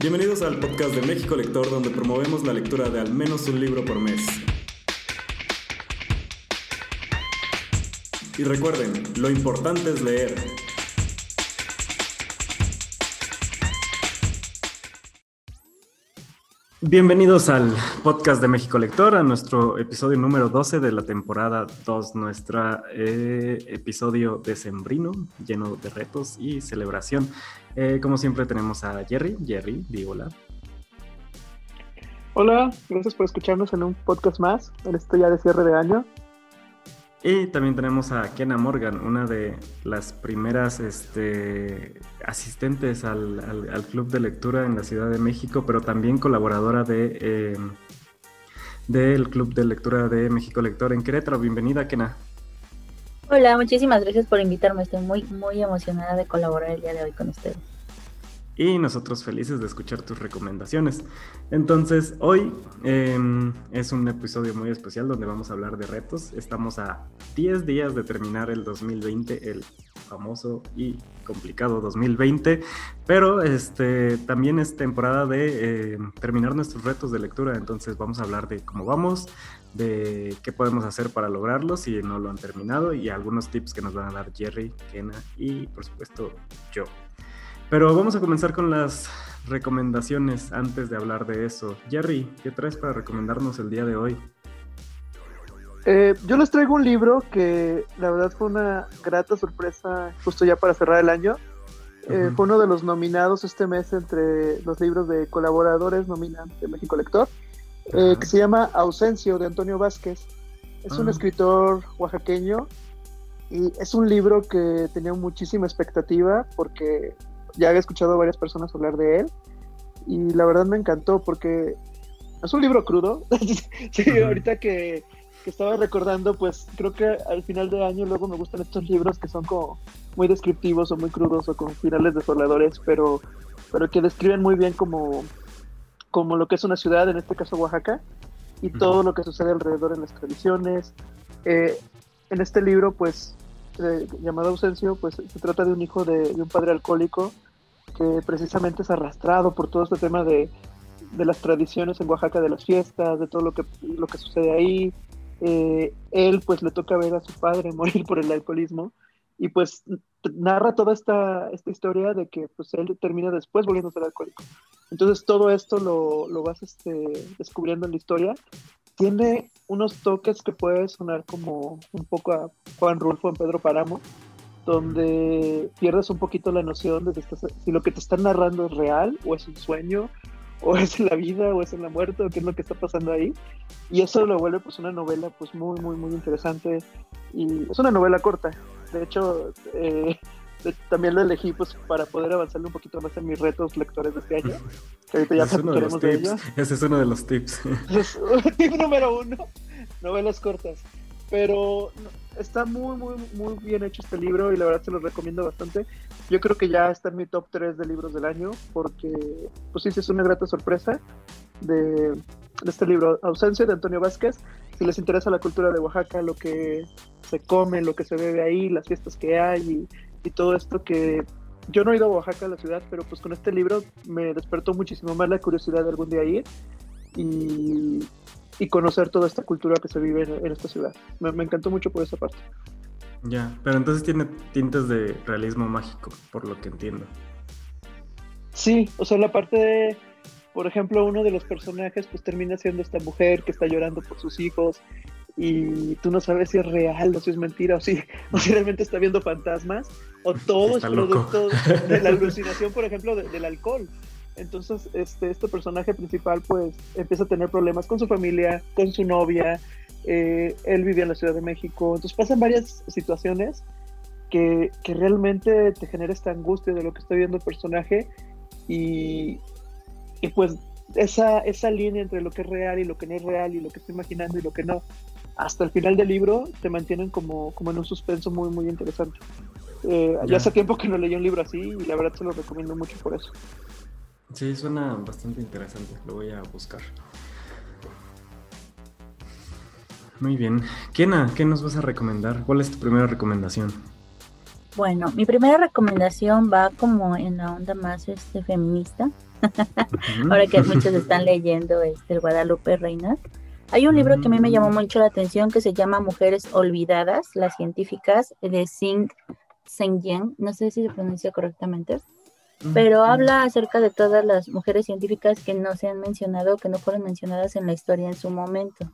Bienvenidos al podcast de México Lector, donde promovemos la lectura de al menos un libro por mes. Y recuerden, lo importante es leer. Bienvenidos al podcast de México Lector, a nuestro episodio número 12 de la temporada 2, nuestro eh, episodio decembrino, lleno de retos y celebración. Eh, como siempre tenemos a Jerry. Jerry, di hola. Hola, gracias por escucharnos en un podcast más, en esto ya de cierre de año. Y también tenemos a Kena Morgan, una de las primeras este, asistentes al, Club de Lectura en la Ciudad de México, pero también colaboradora de, em, del Club de Lectura de México Lector en Querétaro. Bienvenida, Kena. Hola, muchísimas gracias por invitarme. Estoy muy, muy emocionada de colaborar el día de hoy con ustedes y nosotros felices de escuchar tus recomendaciones. Entonces, hoy em, es un episodio muy especial donde vamos a hablar de retos. Estamos a 10 días de terminar el 2020, el famoso y complicado 2020, pero este también es temporada de em, terminar nuestros retos de lectura, entonces vamos a hablar de cómo vamos, de qué podemos hacer para lograrlo si no lo han terminado y algunos tips que nos van a dar Jerry, Kena y por supuesto yo. Pero vamos a comenzar con las recomendaciones antes de hablar de eso. Jerry, ¿qué traes para recomendarnos el día de hoy? Eh, yo les traigo un libro que la verdad fue una grata sorpresa justo ya para cerrar el año. Eh, fue uno de los nominados este mes entre los libros de colaboradores nominados de México Lector, eh, que se llama Ausencio de Antonio Vázquez. Es un ah. escritor oaxaqueño y es un libro que tenía muchísima expectativa porque ya había escuchado a varias personas hablar de él y la verdad me encantó porque es un libro crudo. sí, ahorita que, estaba recordando, pues creo que al final de año luego me gustan estos libros que son como muy descriptivos o muy crudos o con finales desoladores, pero, pero que describen muy bien como, como lo que es una ciudad, en este caso Oaxaca, y todo lo que sucede alrededor en las tradiciones. Eh, en este libro, pues llamado Ausencio, pues se trata de un hijo de, un padre alcohólico que precisamente es arrastrado por todo este tema de, las tradiciones en Oaxaca, de las fiestas, de todo lo que, lo que sucede ahí. Eh, él pues le toca ver a su padre morir por el alcoholismo y pues narra toda esta, esta historia de que pues él termina después volviendo a ser alcohólico. Entonces todo esto lo, lo vas este, descubriendo en la historia tiene unos toques que puede sonar como un poco a Juan Rulfo en Pedro Páramo, donde pierdes un poquito la noción de si lo que te están narrando es real o es un sueño o es en la vida o es en la muerte o qué es lo que está pasando ahí. Y eso lo vuelve pues una novela pues muy muy muy interesante. Y es una novela corta. De hecho eh, también lo elegí pues para poder avanzarle un poquito más en mis retos lectores de este año. Que ahorita ya platicaremos de, ellos. Ese es uno de los tips. tip número uno, novelas cortas. Pero está muy, muy, muy bien hecho este libro y la verdad se lo recomiendo bastante. Yo creo que ya está en mi top 3 de libros del año porque, pues sí, es una grata sorpresa de, de este libro, Ausencia de Antonio Vázquez. Si les interesa la cultura de Oaxaca, lo que se come, lo que se bebe ahí, las fiestas que hay y y todo esto que yo no he ido a Oaxaca, la ciudad, pero pues con este libro me despertó muchísimo más la curiosidad de algún día ir y, y conocer toda esta cultura que se vive en, esta ciudad. Me, encantó mucho por esa parte. Ya, pero entonces tiene tintes de realismo mágico, por lo que entiendo. Sí, o sea, la parte de, por ejemplo, uno de los personajes pues termina siendo esta mujer que está llorando por sus hijos y tú no sabes si es real o si es mentira o si, o si realmente está viendo fantasmas o todo es producto de la alucinación, por ejemplo, del alcohol. Entonces, este, este personaje principal pues empieza a tener problemas con su familia, con su novia, eh, él vivía en la Ciudad de México, entonces pasan varias situaciones que, que, realmente te genera esta angustia de lo que está viendo el personaje y, y pues esa, esa línea entre lo que es real y lo que no es real y lo que estoy imaginando y lo que no, hasta el final del libro te mantienen como, como en un suspenso muy, muy interesante. Eh, ya. hace tiempo que no leí un libro así y la verdad se lo recomiendo mucho por eso. Sí, suena bastante interesante, lo voy a buscar. Muy bien. Kena, ¿qué nos vas a recomendar? ¿Cuál es tu primera recomendación? Bueno, mi primera recomendación va como en la onda más este feminista. Ahora que muchos están leyendo este el Guadalupe Reina. Hay un libro que a mí me llamó mm. mucho la atención que se llama Mujeres Olvidadas, las científicas de Sing Sengyen, no sé si se pronuncia correctamente, pero habla acerca de todas las mujeres científicas que no se han mencionado, que no fueron mencionadas en la historia en su momento.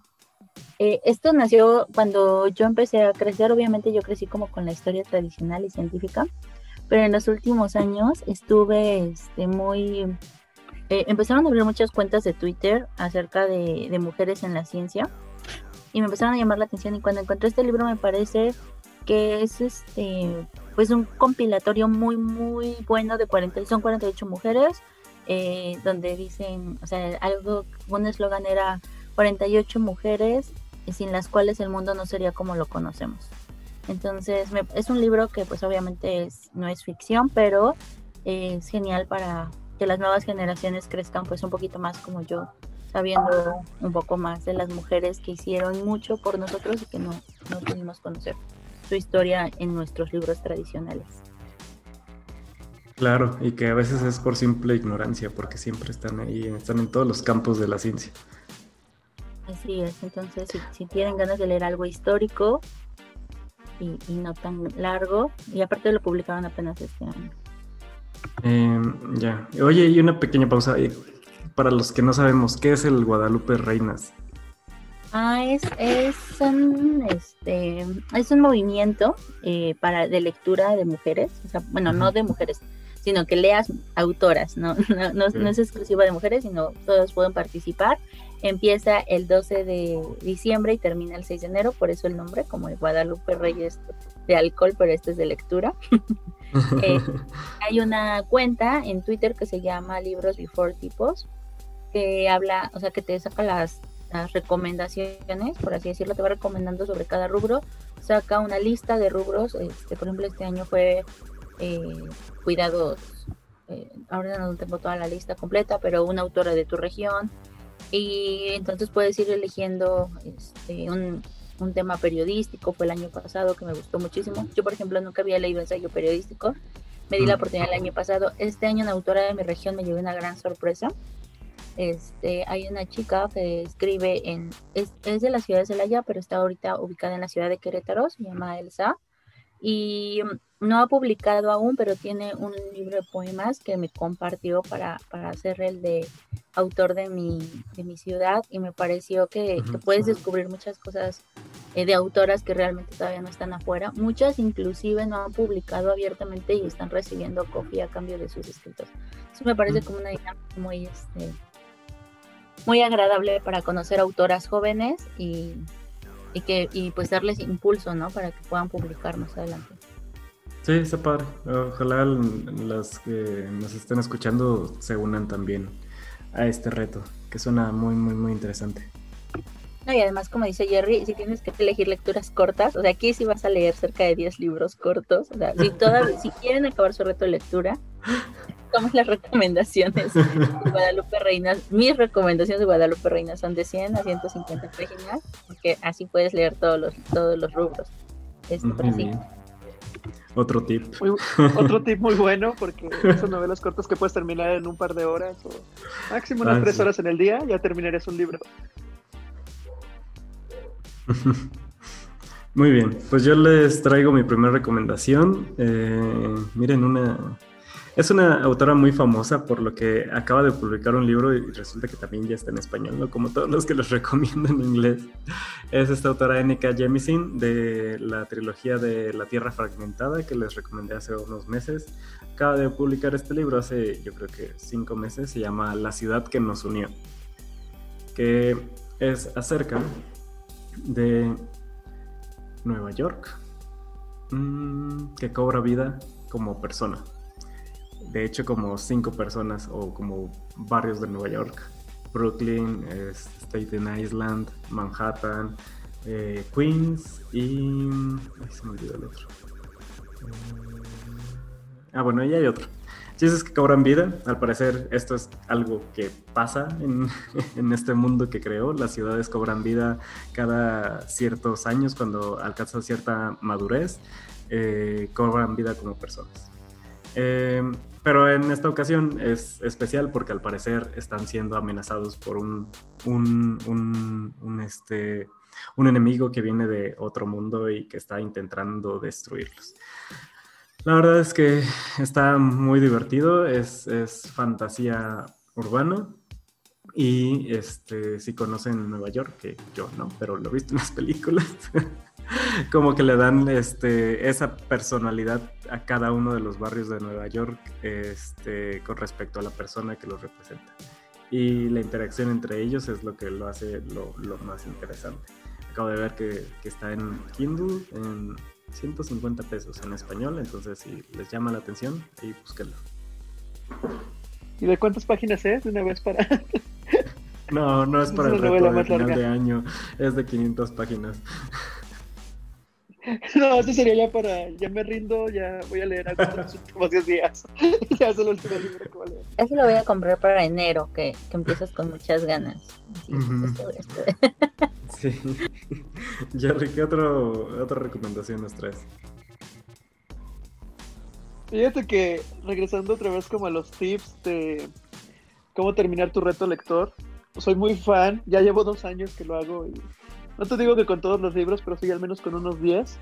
Eh, esto nació cuando yo empecé a crecer, obviamente yo crecí como con la historia tradicional y científica, pero en los últimos años estuve este, muy... Eh, empezaron a abrir muchas cuentas de Twitter acerca de, mujeres en la ciencia y me empezaron a llamar la atención y cuando encontré este libro me parece que es este pues un compilatorio muy muy bueno de 40 son 48 mujeres eh, donde dicen o sea algo un eslogan era 48 mujeres sin las cuales el mundo no sería como lo conocemos. Entonces es un libro que pues obviamente es, no es ficción pero es genial para que las nuevas generaciones crezcan pues un poquito más como yo sabiendo un poco más de las mujeres que hicieron mucho por nosotros y que no, no pudimos conocer su historia en nuestros libros tradicionales. Claro, y que a veces es por simple ignorancia, porque siempre están ahí, están en todos los campos de la ciencia. Así es, entonces si, tienen ganas de leer algo histórico y, no tan largo, y aparte lo publicaron apenas este año. Em, ya, oye, y una pequeña pausa, para los que no sabemos, ¿qué es el Guadalupe Reinas? Ah, es, es, un, este, es un movimiento eh, para, de lectura de mujeres, o sea, bueno, no de mujeres, sino que leas autoras, no, no, no, es exclusiva de mujeres, sino todos pueden participar. Empieza el 12 de diciembre y termina el 6 de enero, por eso el nombre, como el Guadalupe Reyes de alcohol, pero este es de lectura. Eh, hay una cuenta en Twitter que se llama Libros Before Tipos, que habla, o sea, que te saca las las recomendaciones, por así decirlo, te va recomendando sobre cada rubro, saca una lista de rubros, este, por ejemplo, este año fue eh, cuidados, eh, ahora no tengo toda la lista completa, pero una autora de tu región, y entonces puedes ir eligiendo este, un, un tema periodístico, fue el año pasado que me gustó muchísimo, yo por ejemplo nunca había leído ensayo periodístico, me di la oportunidad el año pasado, este año una autora de mi región me llevó una gran sorpresa, este, hay una chica que escribe en, es, de la ciudad de Celaya, pero está ahorita ubicada en la ciudad de Querétaro, se llama Elsa, y no ha publicado aún, pero tiene un libro de poemas que me compartió para, para hacer el de autor de mi, de mi ciudad y me pareció que, puedes descubrir muchas cosas eh, de autoras que realmente todavía no están afuera. Muchas inclusive no han publicado abiertamente y están recibiendo copia a cambio de sus escritos. Eso me parece como una dinámica muy, este, muy agradable para conocer autoras jóvenes y, y que y pues darles impulso, ¿no? Para que puedan publicar más adelante. Sí, está padre. Ojalá las que nos estén escuchando se unan también a este reto, que suena muy, muy, muy interesante. No, y además, como dice Jerry, si tienes que elegir lecturas cortas, o sea, aquí sí vas a leer cerca de 10 libros cortos, o sea, si, todas, si quieren acabar su reto de lectura, las recomendaciones de Guadalupe Reina. Mis recomendaciones de Guadalupe Reina son de 100 a 150 páginas, porque así puedes leer todos los, todos los rubros. Este, otro tip. otro tip muy bueno, porque son novelas cortas que puedes terminar en un par de horas o máximo unas ah, tres horas en el día, ya terminarías un libro. Muy bien, pues yo les traigo mi primera recomendación. Eh, miren, una es una autora muy famosa por lo que acaba de publicar un libro y resulta que también ya está en español, ¿no? Como todos los que les recomiendo en inglés. Es esta autora N.K. Jemisin de la trilogía de La Tierra Fragmentada que les recomendé hace unos meses. Acaba de publicar este libro hace yo creo que cinco meses. Se llama La ciudad que nos unió. Que es acerca de Nueva York mm, que cobra vida como persona de hecho como cinco personas o como barrios de Nueva York. Brooklyn, Staten Island, Manhattan, eh, Queens y... Ay, se me olvidó el otro. ah, bueno, y hay otro. Si es que cobran vida, al parecer esto es algo que pasa en, en, este mundo que creó. Las ciudades cobran vida cada ciertos años cuando alcanzan cierta madurez eh, cobran vida como personas. Pero en esta ocasión es especial porque al parecer están siendo amenazados por un, un, este, un enemigo que viene de otro mundo y que está intentando destruirlos. La verdad es que está muy divertido, es, es fantasía urbana y este, si conocen Nueva York, que yo no, pero lo he visto en las películas, como que le dan este, esa personalidad a cada uno de los barrios de Nueva York este, con respecto a la persona que los representa. Y la interacción entre ellos es lo que lo hace lo, más interesante. Acabo de ver que, que, está en Kindle en 150 pesos en español, entonces si les llama la atención, ahí búsquenlo. ¿Y de cuántas páginas es? De una vez para... no, no es para el reto de final de año, es de 500 páginas. No, eso sería ya para. Ya me rindo, ya voy a leer algo en los últimos 10 días. ya es el último libro que voy a leer. Eso lo voy a comprar para enero, que, que empiezas con muchas ganas. Sí. Jerry, ¿qué otro, otra recomendación nos traes? Fíjate que regresando otra vez como a los tips de cómo terminar tu reto lector, soy muy fan, ya llevo dos años que lo hago y no te digo que con todos los libros, pero sí al menos con unos 10,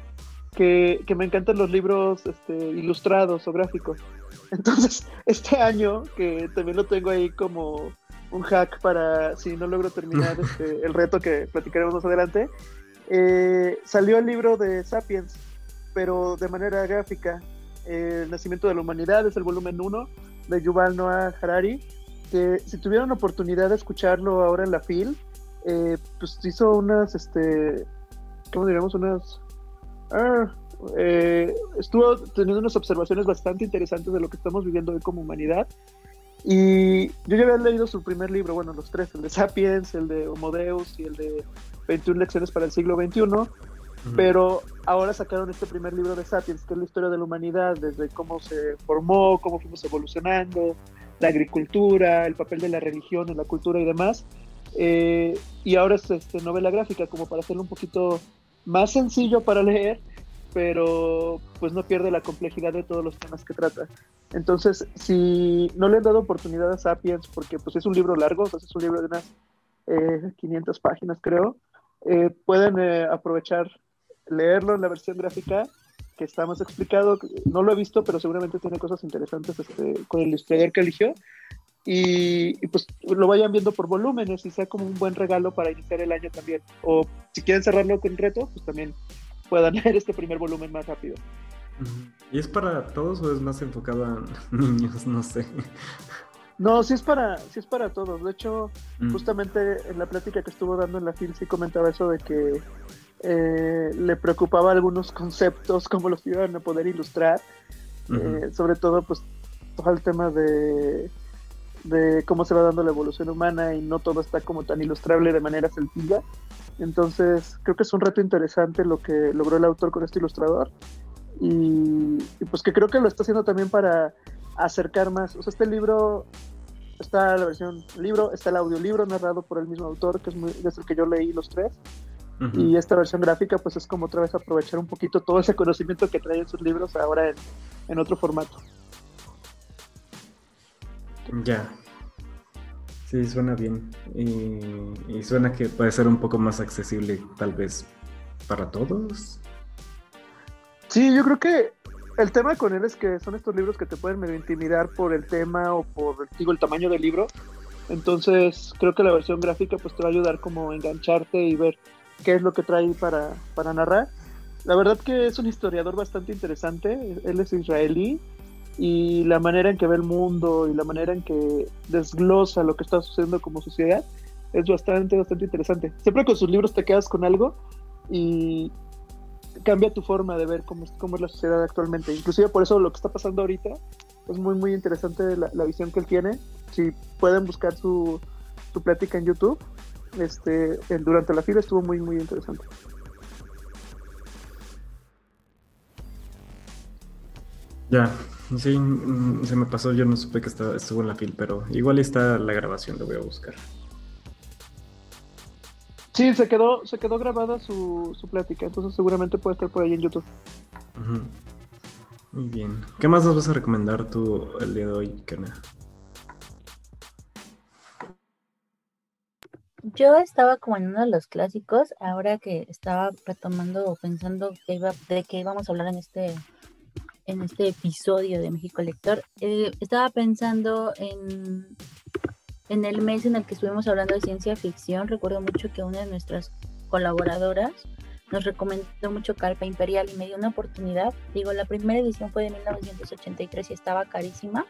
que, que me encantan los libros este, ilustrados o gráficos. Entonces, este año, que también lo tengo ahí como un hack para si no logro terminar este, el reto que platicaremos más adelante, eh, salió el libro de Sapiens, pero de manera gráfica. El nacimiento de la humanidad es el volumen 1 de Yuval Noah Harari, que si tuvieron oportunidad de escucharlo ahora en la FIL, eh, pues hizo unas, este, ¿cómo diríamos? Unas... Ah, eh, estuvo teniendo unas observaciones bastante interesantes de lo que estamos viviendo hoy como humanidad. Y yo ya había leído su primer libro, bueno, los tres, el de Sapiens, el de Homo Deus y el de 21 lecciones para el siglo XXI, pero ahora sacaron este primer libro de Sapiens, que es la historia de la humanidad, desde cómo se formó, cómo fuimos evolucionando, la agricultura, el papel de la religión en la cultura y demás. Eh, y ahora es este, novela gráfica, como para hacerlo un poquito más sencillo para leer, pero pues no pierde la complejidad de todos los temas que trata. Entonces, si no le han dado oportunidad a Sapiens, porque pues es un libro largo, es un libro de unas 500 eh, páginas creo, eh, pueden aprovechar leerlo en la versión gráfica que está más explicado. No lo he visto, pero seguramente tiene cosas interesantes este, con el ilustrador que eligió y, pues lo vayan viendo por volúmenes y sea como un buen regalo para iniciar el año también. O si quieren cerrarlo con reto, pues también puedan leer este primer volumen más rápido. ¿Y es para todos o es más enfocado a niños? No sé. No, sí es para, sí es para todos. De hecho, mm. justamente en la plática que estuvo dando en la FIL sí comentaba eso de que eh, le preocupaba algunos conceptos, cómo los iban a poder ilustrar. Eh, sobre todo, pues, todo el tema de de cómo se va dando la evolución humana y no todo está como tan ilustrable de manera sencilla. Entonces, creo que es un reto interesante lo que logró el autor con este ilustrador y, pues que creo que lo está haciendo también para acercar más. O sea, este libro está la versión libro, está el audiolibro narrado por el mismo autor, que es, muy, es el que yo leí los tres. Y esta versión gráfica, pues es como otra vez aprovechar un poquito todo ese conocimiento que trae en sus libros ahora en, en otro formato. Ya. Sí, suena bien. Y, suena que puede ser un poco más accesible, tal vez, para todos. Sí, yo creo que el tema con él es que son estos libros que te pueden medio intimidar por el tema o por digo, el tamaño del libro. Entonces, creo que la versión gráfica pues te va a ayudar como a engancharte y ver qué es lo que trae para, para narrar. La verdad que es un historiador bastante interesante. Él es israelí y la manera en que ve el mundo y la manera en que desglosa lo que está sucediendo como sociedad es bastante, bastante interesante. Siempre con sus libros te quedas con algo y cambia tu forma de ver cómo, cómo es la sociedad actualmente. Inclusive por eso lo que está pasando ahorita es muy, muy interesante la, la visión que él tiene. Si pueden buscar su, su plática en YouTube, este, durante la fila estuvo muy, muy interesante. Ya, Sí, mm, se me pasó, yo no supe que estaba, estuvo en la fil, pero igual está la grabación, lo voy a buscar. Sí, se quedó, se quedó grabada su, su plática, entonces seguramente puede estar por ahí en YouTube. Muy bien. ¿Qué más nos vas a recomendar tú el día de hoy, Kena? Yo estaba como en uno de los clásicos, ahora que estaba retomando o pensando que iba, de qué íbamos a hablar en este, en este episodio de México Lector, eh, estaba pensando en, en el mes en el que estuvimos hablando de ciencia ficción. Recuerdo mucho que una de nuestras colaboradoras nos recomendó mucho Carpa Imperial y me dio una oportunidad. Digo, la primera edición fue de 1983 y estaba carísima,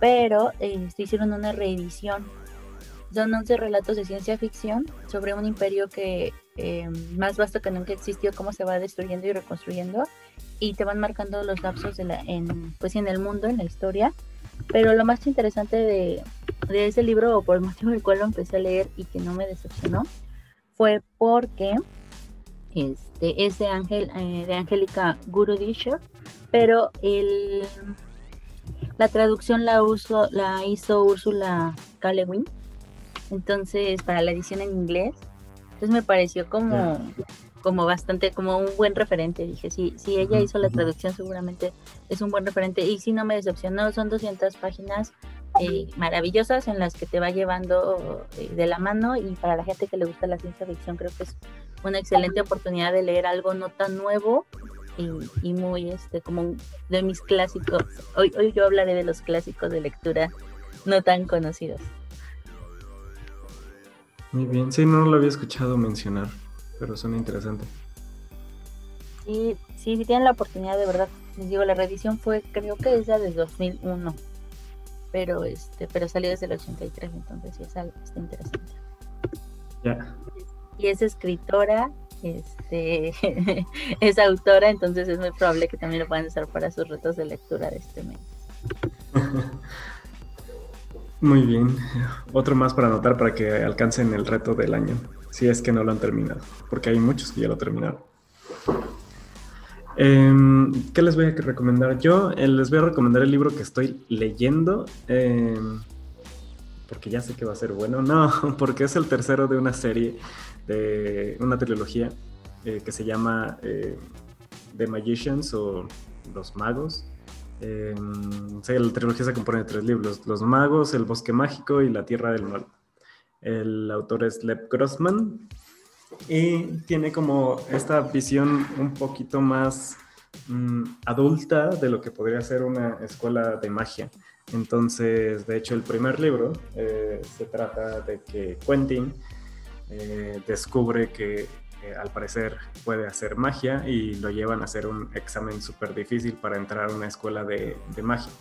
pero eh, hicieron una reedición son 11 relatos de ciencia ficción sobre un imperio que eh, más vasto que nunca existió, cómo se va destruyendo y reconstruyendo, y te van marcando los lapsos de la, en, pues, en el mundo, en la historia. Pero lo más interesante de, de ese libro, o por el motivo del cual lo empecé a leer y que no me decepcionó, fue porque este, es de, Ángel, eh, de Angélica Gurudischer, pero el, la traducción la, uso, la hizo Úrsula K. entonces para la edición en inglés. Entonces me pareció como, como bastante, como un buen referente. Dije, si, si ella hizo la traducción seguramente es un buen referente. Y si no me decepcionó, son 200 páginas eh, maravillosas en las que te va llevando eh, de la mano y para la gente que le gusta la ciencia ficción creo que es una excelente oportunidad de leer algo no tan nuevo y, y muy este como de mis clásicos. Hoy, hoy yo hablaré de los clásicos de lectura no tan conocidos. Muy bien, sí, no lo había escuchado mencionar, pero suena interesante. Sí, sí, si tienen la oportunidad de verdad, les digo, la reedición fue, creo que es la de 2001, pero este, pero salió desde el 83, entonces sí es algo, está interesante. Ya. Y es escritora, este, es autora, entonces es muy probable que también lo puedan usar para sus retos de lectura de este mes. Muy bien. Otro más para anotar para que alcancen el reto del año, si es que no lo han terminado, porque hay muchos que ya lo terminaron. Em, ¿Qué les voy a recomendar yo? Eh, les voy a recomendar el libro que estoy leyendo, em, porque ya sé que va a ser bueno. No, porque es el tercero de una serie, de una trilogía eh, que se llama eh, The Magicians o Los Magos. Eh, la trilogía se compone de tres libros, Los Magos, El Bosque Mágico y La Tierra del Mal. El autor es Lev Grossman y tiene como esta visión un poquito más mm, adulta de lo que podría ser una escuela de magia. Entonces, de hecho, el primer libro eh, se trata de que Quentin eh, descubre que al parecer puede hacer magia y lo llevan a hacer un examen súper difícil para entrar a una escuela de, magia.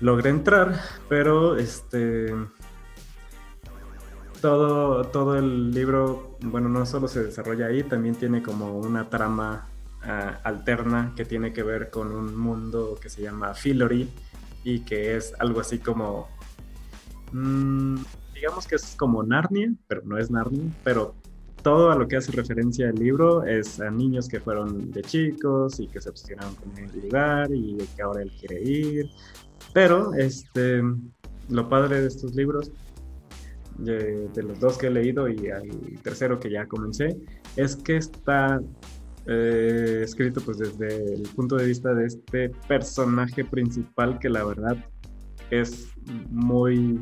Logra entrar, pero este todo, el libro, bueno, no solo se desarrolla ahí, también tiene como una trama ah, alterna que tiene que ver con un mundo que se llama Fillory y que es algo así como, mm, digamos que es como Narnia, pero no es Narnia, pero todo a lo que hace referencia el libro es a niños que fueron de chicos y que se obsesionaron con el lugar y que ahora él quiere ir. Pero este, lo padre de estos libros, de, los dos que he leído y el tercero que ya comencé, es que está eh, escrito pues desde el punto de vista de este personaje principal que la verdad es muy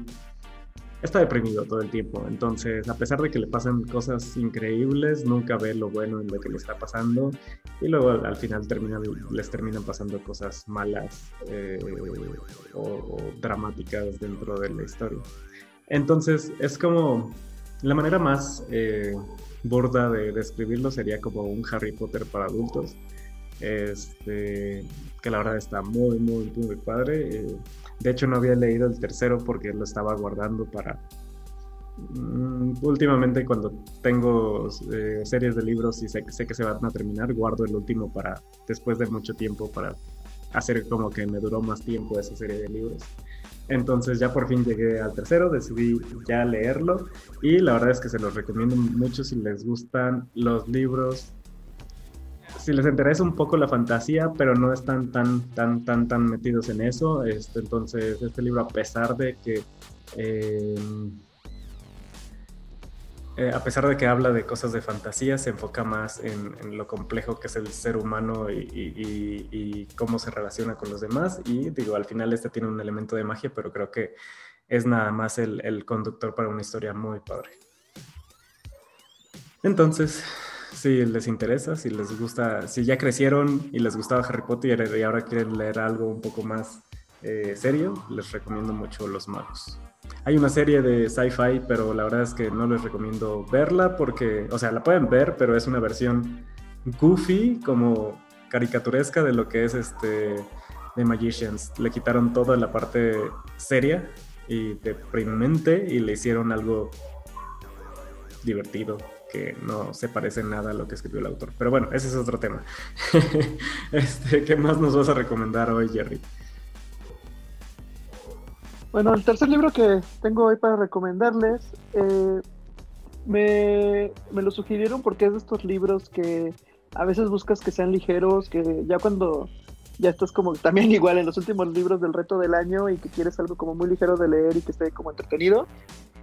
está deprimido todo el tiempo. Entonces, a pesar de que le pasan cosas increíbles, nunca ve lo bueno en lo que le está pasando. Y luego al, final les terminan pasando cosas malas eh, o, dramáticas dentro de la historia. Entonces, es como la manera más eh, burda de describirlo sería como un Harry Potter para adultos. Este, que la verdad está muy, muy, muy padre. Eh, de hecho, no había leído el tercero porque lo estaba guardando para... Mm, últimamente cuando tengo eh, series de libros y sé, sé que se van a terminar, guardo el último para después de mucho tiempo para hacer como que me duró más tiempo esa serie de libros. Entonces ya por fin llegué al tercero, decidí ya leerlo y la verdad es que se los recomiendo mucho si les gustan los libros si les interesa un poco la fantasía, pero no están tan, tan, tan, tan metidos en eso. Este, entonces, este libro, a pesar de que eh, eh, a pesar de que habla de cosas de fantasía, se enfoca más en, lo complejo que es el ser humano y, cómo se relaciona con los demás. Y digo, al final este tiene un elemento de magia, pero creo que es nada más el, conductor para una historia muy padre. Entonces, si les interesa, si les gusta, si ya crecieron y les gustaba Harry Potter y ahora quieren leer algo un poco más eh, serio, les recomiendo mucho Los Magos. Hay una serie de sci-fi, pero la verdad es que no les recomiendo verla porque, o sea, la pueden ver, pero es una versión goofy, como caricaturesca de lo que es este The Magicians. Le quitaron toda la parte seria y deprimente y le hicieron algo divertido que no se parece nada a lo que escribió el autor. Pero bueno, ese es otro tema. este, ¿Qué más nos vas a recomendar hoy, Jerry? Bueno, el tercer libro que tengo hoy para recomendarles, eh, me, lo sugirieron porque es de estos libros que a veces buscas que sean ligeros, que ya cuando ya estás como también igual en los últimos libros del reto del año y que quieres algo como muy ligero de leer y que esté como entretenido.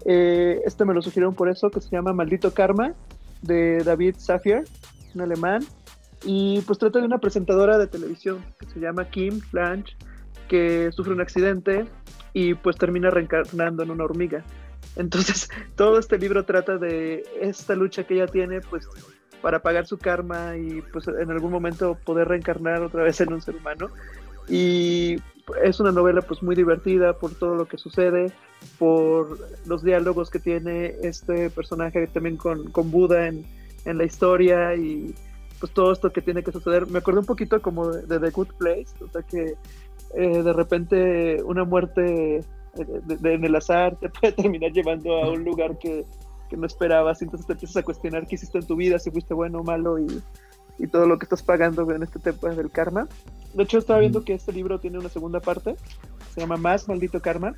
Eh, este me lo sugirieron por eso, que se llama Maldito Karma, de David Safier, un alemán. Y pues trata de una presentadora de televisión que se llama Kim Blanche, que sufre un accidente y pues termina reencarnando en una hormiga. Entonces, todo este libro trata de esta lucha que ella tiene, pues, para pagar su karma y pues en algún momento poder reencarnar otra vez en un ser humano. Y es una novela pues muy divertida por todo lo que sucede, por los diálogos que tiene este personaje también con, con Buda en, en, la historia y pues todo esto que tiene que suceder. Me acuerdo un poquito como de, de The Good Place, o sea que eh, de repente una muerte eh, en el azar te puede terminar llevando a un lugar que, no esperabas, entonces te empiezas a cuestionar qué hiciste en tu vida, si fuiste bueno o malo y, todo lo que estás pagando en este tema del karma. De hecho, estaba viendo que este libro tiene una segunda parte, se llama Más Maldito Karma,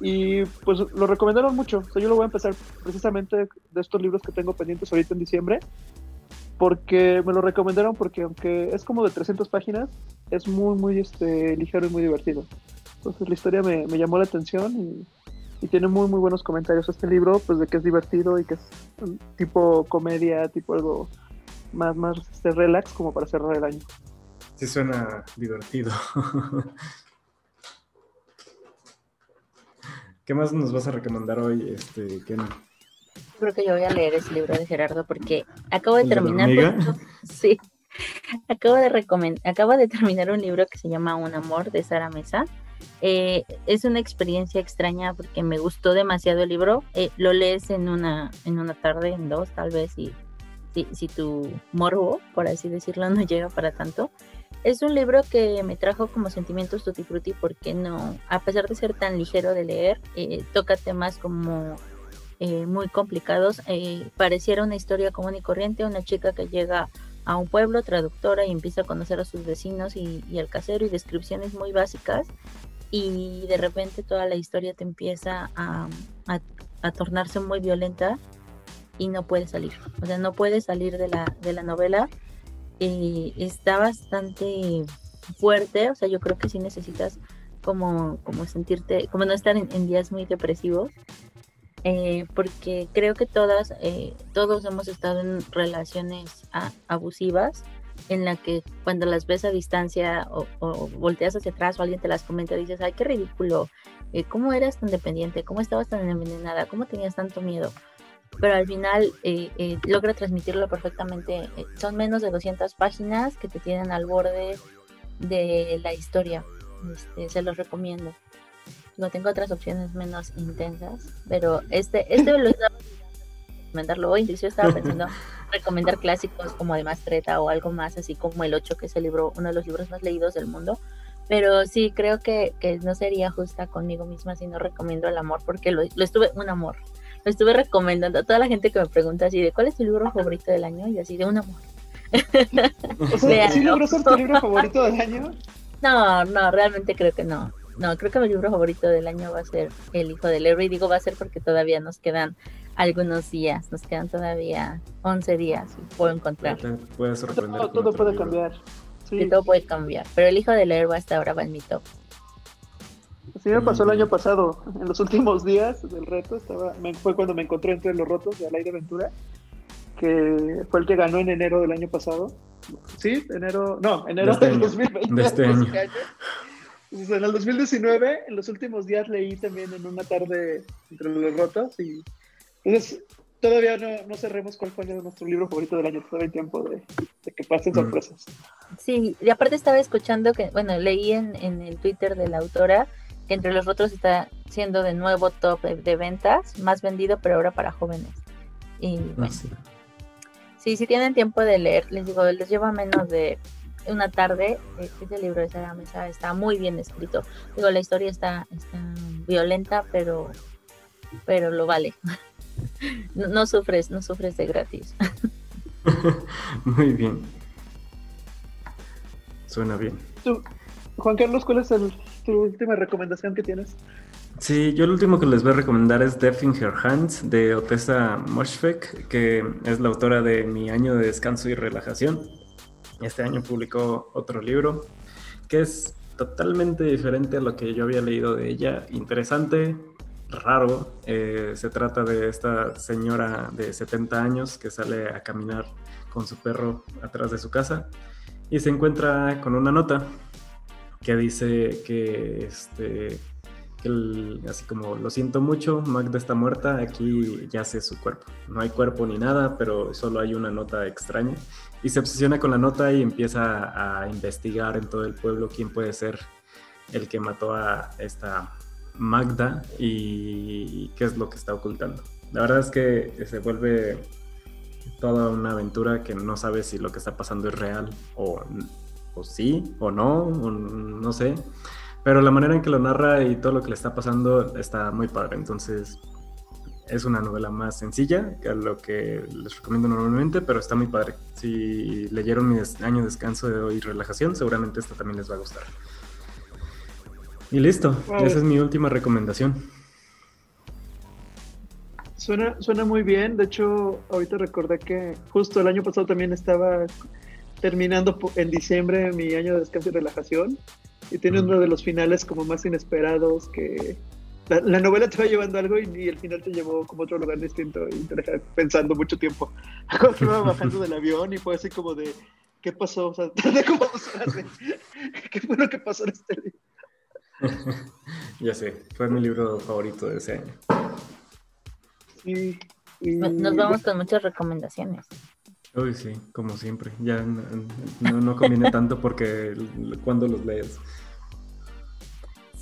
y pues lo recomendaron mucho. O sea, yo lo voy a empezar precisamente de estos libros que tengo pendientes ahorita en diciembre porque me lo recomendaron porque aunque es como de 300 páginas, es muy, muy este, ligero y muy divertido. Entonces la historia me, me llamó la atención y, tiene muy, muy buenos comentarios este libro, pues de que es divertido y que es tipo comedia, tipo algo más, más este, relax como para cerrar el año. Sí suena divertido. ¿Qué más nos vas a recomendar hoy, este, Kenny? Creo que yo voy a leer ese libro de Gerardo porque acabo de terminar. sí, acabo de acabo de terminar un libro que se llama Un amor de Sara Mesa. Eh, es una experiencia extraña porque me gustó demasiado el libro. Eh, lo lees en una, en una tarde, en dos tal vez, y si, si tu morbo, por así decirlo, no llega para tanto. Es un libro que me trajo como sentimientos tutti frutti porque no, a pesar de ser tan ligero de leer, eh, toca temas como eh, muy complicados. Eh, pareciera una historia común y corriente, una chica que llega a un pueblo, traductora, y empieza a conocer a sus vecinos y, y al casero y descripciones muy básicas. Y de repente toda la historia te empieza a, a, tornarse muy violenta y no puede salir. O sea, no puede salir de la, de la novela. y está bastante fuerte, o sea, yo creo que sí necesitas como, como sentirte, como no estar en días muy depresivos, eh, porque creo que todas, eh, todos hemos estado en relaciones abusivas en la que cuando las ves a distancia o, volteas hacia atrás o alguien te las comenta, dices, ay, qué ridículo, eh, ¿cómo eras tan dependiente? ¿Cómo estabas tan envenenada? ¿Cómo tenías tanto miedo? Pero al final logra transmitirlo perfectamente. son menos de 200 páginas que te tienen al borde de la historia. Este, se los recomiendo. No tengo otras opciones menos intensas, pero este, este lo estaba recomendarlo hoy, incluso estaba pensando recomendar clásicos como de Mastreta o algo más así como El 8, que es el libro, uno de los libros más leídos del mundo. Pero sí, creo que, que no sería justa conmigo misma si no recomiendo el amor, porque lo, lo estuve, un amor, lo estuve recomendando a toda la gente que me pregunta así de cuál es tu libro favorito del año y así de un amor. O sea, ¿sí logró ser tu libro favorito del año? No, no, realmente creo que no no, creo que mi libro favorito del año va a ser El hijo de Larry. Digo va a ser porque todavía nos quedan algunos días, nos quedan todavía 11 días y puedo encontrar. Puede sorprender. Todo, puede cambiar. Sí. todo puede cambiar, pero El hijo de Larry hasta ahora va en mi top. Así me pasó el año pasado. En los últimos días del reto estaba, fue cuando me encontré entre los rotos de Alain Ventura, que fue el que ganó en enero del año pasado. Sí, enero, no, enero del 2020. De este año. Entonces, en el 2019, en los últimos días leí también en una tarde entre los rotos y entonces todavía no, no cerremos cuál fue nuestro libro favorito del año, todavía hay tiempo de, que pasen mm. sorpresas. Sí, y aparte estaba escuchando que, bueno, leí en, en el Twitter de la autora que entre los otros está siendo de nuevo top de, ventas, más vendido, pero ahora para jóvenes. Y ah, sí. si tienen tiempo de leer, les digo, les lleva menos de una tarde. Eh, ese libro de Sara Mesa está muy bien escrito. Digo, la historia está, está violenta, pero, pero lo vale. No, sufres, no sufres de gratis. Muy bien. Suena bien. Juan Carlos, ¿cuál es tu última recomendación que tienes? Sí, yo lo último que les voy a recomendar es Death in Her Hands de Otessa Moshfek, que es la autora de Mi año de descanso y relajación. Este año publicó otro libro que es totalmente diferente a lo que yo había leído de ella. Interesante, raro. Eh, se trata de esta señora de 70 años que sale a caminar con su perro atrás de su casa y se encuentra con una nota que dice que este así como lo siento mucho, Magda está muerta, aquí yace su cuerpo. No hay cuerpo ni nada, pero solo hay una nota extraña. Y se obsesiona con la nota y empieza a investigar en todo el pueblo quién puede ser el que mató a esta Magda y qué es lo que está ocultando. La verdad es que se vuelve toda una aventura que no sabes si lo que está pasando es real o sí o no, no sé. Pero la manera en que lo narra y todo lo que le está pasando está muy padre. Entonces es una novela más sencilla que lo que les recomiendo normalmente, pero está muy padre. Si leyeron mi año de descanso de hoy relajación, seguramente esta también les va a gustar. Y listo, esa es mi última recomendación. Suena, suena muy bien, de hecho ahorita recordé que justo el año pasado también estaba terminando en diciembre mi año de descanso y relajación y tiene uno de los finales como más inesperados que la, novela te va llevando algo y, el final te llevó como otro lugar distinto y te deja pensando mucho tiempo. Cuando iba bajando del avión y fue así como de ¿qué pasó? O sea, como ¿qué fue lo que pasó en este día? ya sé, fue mi libro favorito de ese año. Nos vamos con muchas recomendaciones. Uy, sí, como siempre. Ya no, conviene tanto porque cuando los lees.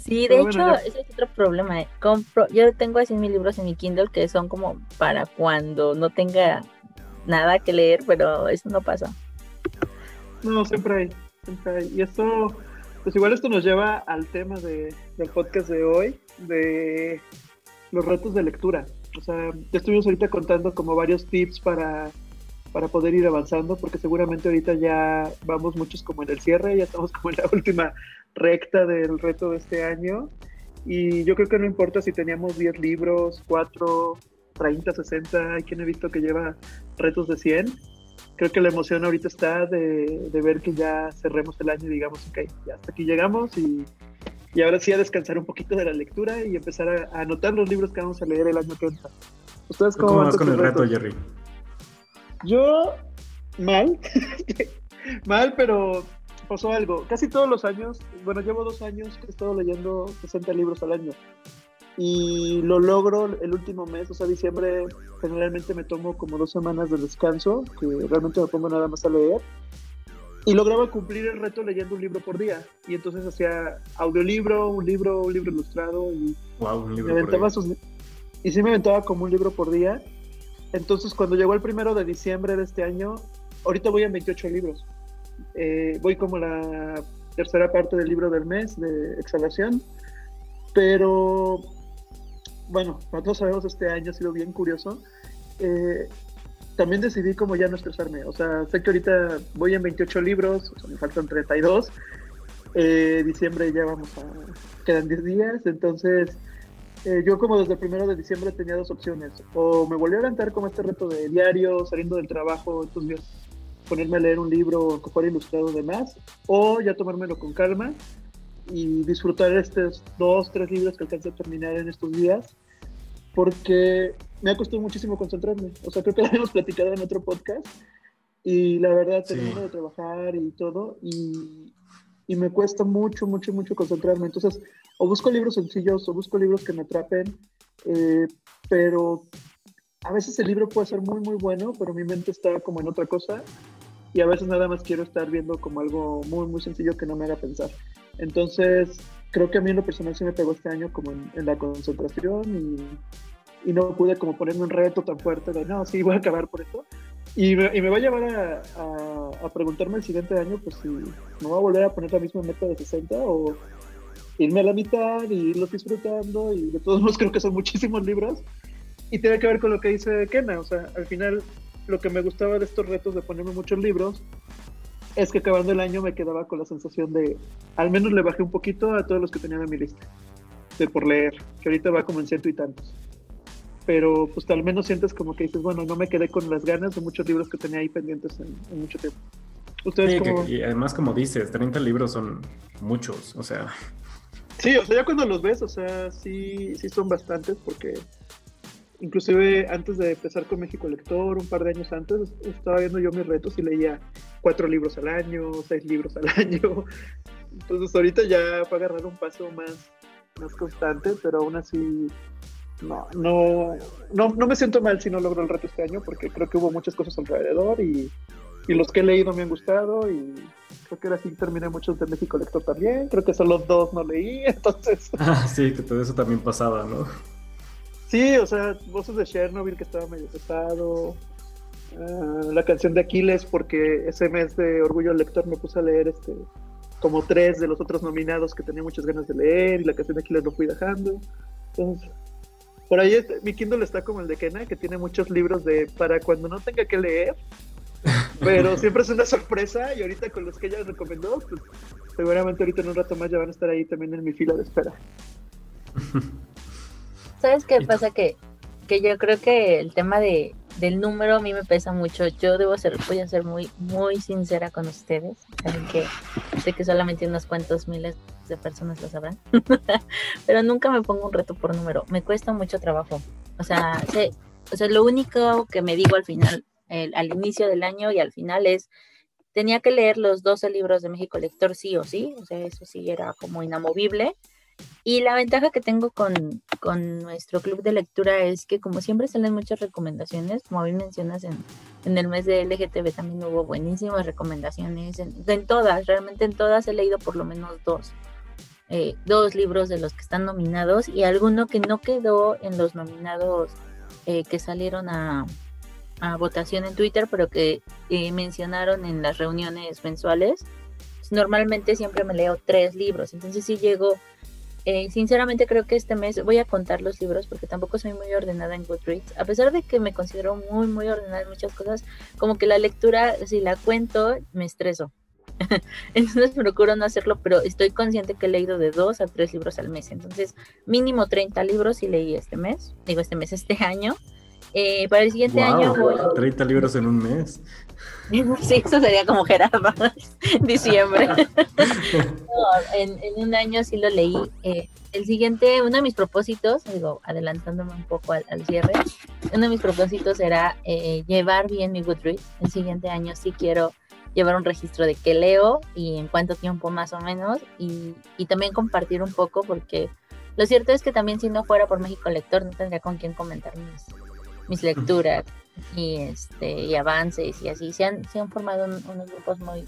Sí, de hecho, ese es otro problema. Eh. Compro, yo tengo así mis libros en mi Kindle que son como para cuando no tenga nada que leer, pero eso no pasa. No, siempre hay, siempre hay. Y esto pues igual esto nos lleva al tema de, del podcast de hoy, de los retos de lectura. O sea, ya estuvimos ahorita contando como varios tips para, para poder ir avanzando, porque seguramente ahorita ya vamos muchos como en el cierre, ya estamos como en la última recta del reto de este año. Y yo creo que no importa si teníamos 10 libros, 4, 30, 60, hay quien he visto que lleva retos de 100 creo que la emoción ahorita está de, ver que ya cerremos el año y digamos, ok, ya hasta aquí llegamos y, y ahora sí a descansar un poquito de la lectura y empezar a, anotar los libros que vamos a leer el año que entra. ¿Ustedes cómo, vas con el reto, Jerry? Yo, mal, mal, pero pasó algo. Casi todos los años, bueno, llevo dos años que he estado leyendo 60 libros al año. Y lo logro el último mes, o sea, diciembre generalmente me tomo como dos semanas de descanso, que realmente me pongo nada más a leer, y lograba cumplir el reto leyendo un libro por día, y entonces hacía audiolibro, un libro, un libro ilustrado, y wow, un libro por día. y sí me aventaba como un libro por día, entonces cuando llegó el primero de diciembre de este año, ahorita voy a 28 libros, eh, voy como la tercera parte del libro del mes de exhalación, pero bueno, nosotros sabemos este año ha sido bien curioso. Eh, también decidí como ya no estresarme. O sea, sé que ahorita voy en 28 libros, o sea, me faltan 32. Eh, diciembre ya vamos a... Quedan 10 días, entonces eh, yo como desde el primero de diciembre tenía dos opciones. O me volví a levantar como este reto de diario, saliendo del trabajo, entonces ponerme a leer un libro fuera ilustrado de más, o ya tomármelo con calma y disfrutar estos dos, tres libros que alcancé a terminar en estos días, porque me ha costado muchísimo concentrarme. O sea, creo que lo hemos platicado en otro podcast y la verdad termino de trabajar y todo y, y, me cuesta mucho, mucho, mucho concentrarme. Entonces, o busco libros sencillos o busco libros que me atrapen, eh, pero a veces el libro puede ser muy, muy bueno, pero mi mente está como en otra cosa y a veces nada más quiero estar viendo como algo muy, muy sencillo que no me haga pensar. Entonces, creo que a mí en lo personal sí me pegó este año como en, la concentración y, y, no pude como ponerme un reto tan fuerte de, no, sí, voy a acabar por esto. Y me, y me va a llevar a, a, preguntarme el siguiente año, pues si me voy a volver a poner la misma meta de 60 o irme a la mitad y irlo disfrutando y de todos modos creo que son muchísimos libros y tiene que ver con lo que dice Kena, o sea, al final lo que me gustaba de estos retos de ponerme muchos libros es que acabando el año me quedaba con la sensación de, al menos le bajé un poquito a todos los que tenía en mi lista, de por leer, que ahorita va como en ciento y tantos. Pero pues al menos sientes como que dices, bueno, no me quedé con las ganas de muchos libros que tenía ahí pendientes en, mucho tiempo. ¿Ustedes y además, como dices, 30 libros son muchos, o sea... Sí, o sea, ya cuando los ves, o sea, sí, sí son bastantes porque inclusive antes de empezar con México Lector, un par de años antes, estaba viendo yo mis retos y leía cuatro libros al año, seis libros al año. Entonces ahorita ya fue agarrar un paso más, más constante, pero aún así no, no, no, no me siento mal si no logro el reto este año, porque creo que hubo muchas cosas alrededor y, y los que he leído me han gustado y creo que ahora sí terminé muchos de México Lector también, creo que solo dos no leí, entonces... Ah, sí, que todo eso también pasaba, ¿no? Sí, o sea, voces de Chernobyl que estaba medio pesado. Ah, la canción de Aquiles, porque ese mes de Orgullo Lector me puse a leer este como tres de los otros nominados que tenía muchas ganas de leer y la canción de Aquiles lo fui dejando. Entonces, por ahí mi Kindle está como el de Kena, que tiene muchos libros de para cuando no tenga que leer, pero siempre es una sorpresa y ahorita con los que ella recomendó, pues seguramente ahorita en un rato más ya van a estar ahí también en mi fila de espera. ¿Sabes qué pasa? Que, que yo creo que el tema de, del número a mí me pesa mucho. Yo debo ser, voy a ser muy, muy sincera con ustedes. Saben que sé que solamente unos cuantos miles de personas lo sabrán. Pero nunca me pongo un reto por número. Me cuesta mucho trabajo. O sea, sé, o sea lo único que me digo al final, al inicio del año y al final es tenía que leer los 12 libros de México Lector sí o sí, o sea, eso sí era como inamovible. Y la ventaja que tengo con, con, nuestro club de lectura es que como siempre salen muchas recomendaciones, como bien mencionas en, en el mes de LGTB también hubo buenísimas recomendaciones, en, todas, realmente en todas he leído por lo menos dos, eh, dos libros de los que están nominados y alguno que no quedó en los nominados eh, que salieron a, a, votación en Twitter, pero que eh, mencionaron en las reuniones mensuales. Normalmente siempre me leo tres libros, entonces sí llego eh, sinceramente creo que este mes voy a contar los libros porque tampoco soy muy ordenada en Goodreads. A pesar de que me considero muy, muy ordenada en muchas cosas, como que la lectura, si la cuento, me estreso. Entonces procuro no hacerlo, pero estoy consciente que he leído de dos a tres libros al mes. Entonces, mínimo 30 libros y leí este mes, digo este mes, este año. Eh, para el siguiente año voy... 30 libros en un mes. Sí, eso sería como Gerardo, diciembre. en, un año sí lo leí. Eh, el siguiente, uno de mis propósitos, digo, adelantándome un poco al, cierre, uno de mis propósitos era eh, llevar bien mi Goodreads. El siguiente año sí quiero llevar un registro de qué leo y en cuánto tiempo más o menos y, y también compartir un poco porque lo cierto es que también si no fuera por México Lector no tendría con quién comentar mis, mis lecturas y este y avances y así. Se han, se han formado unos grupos muy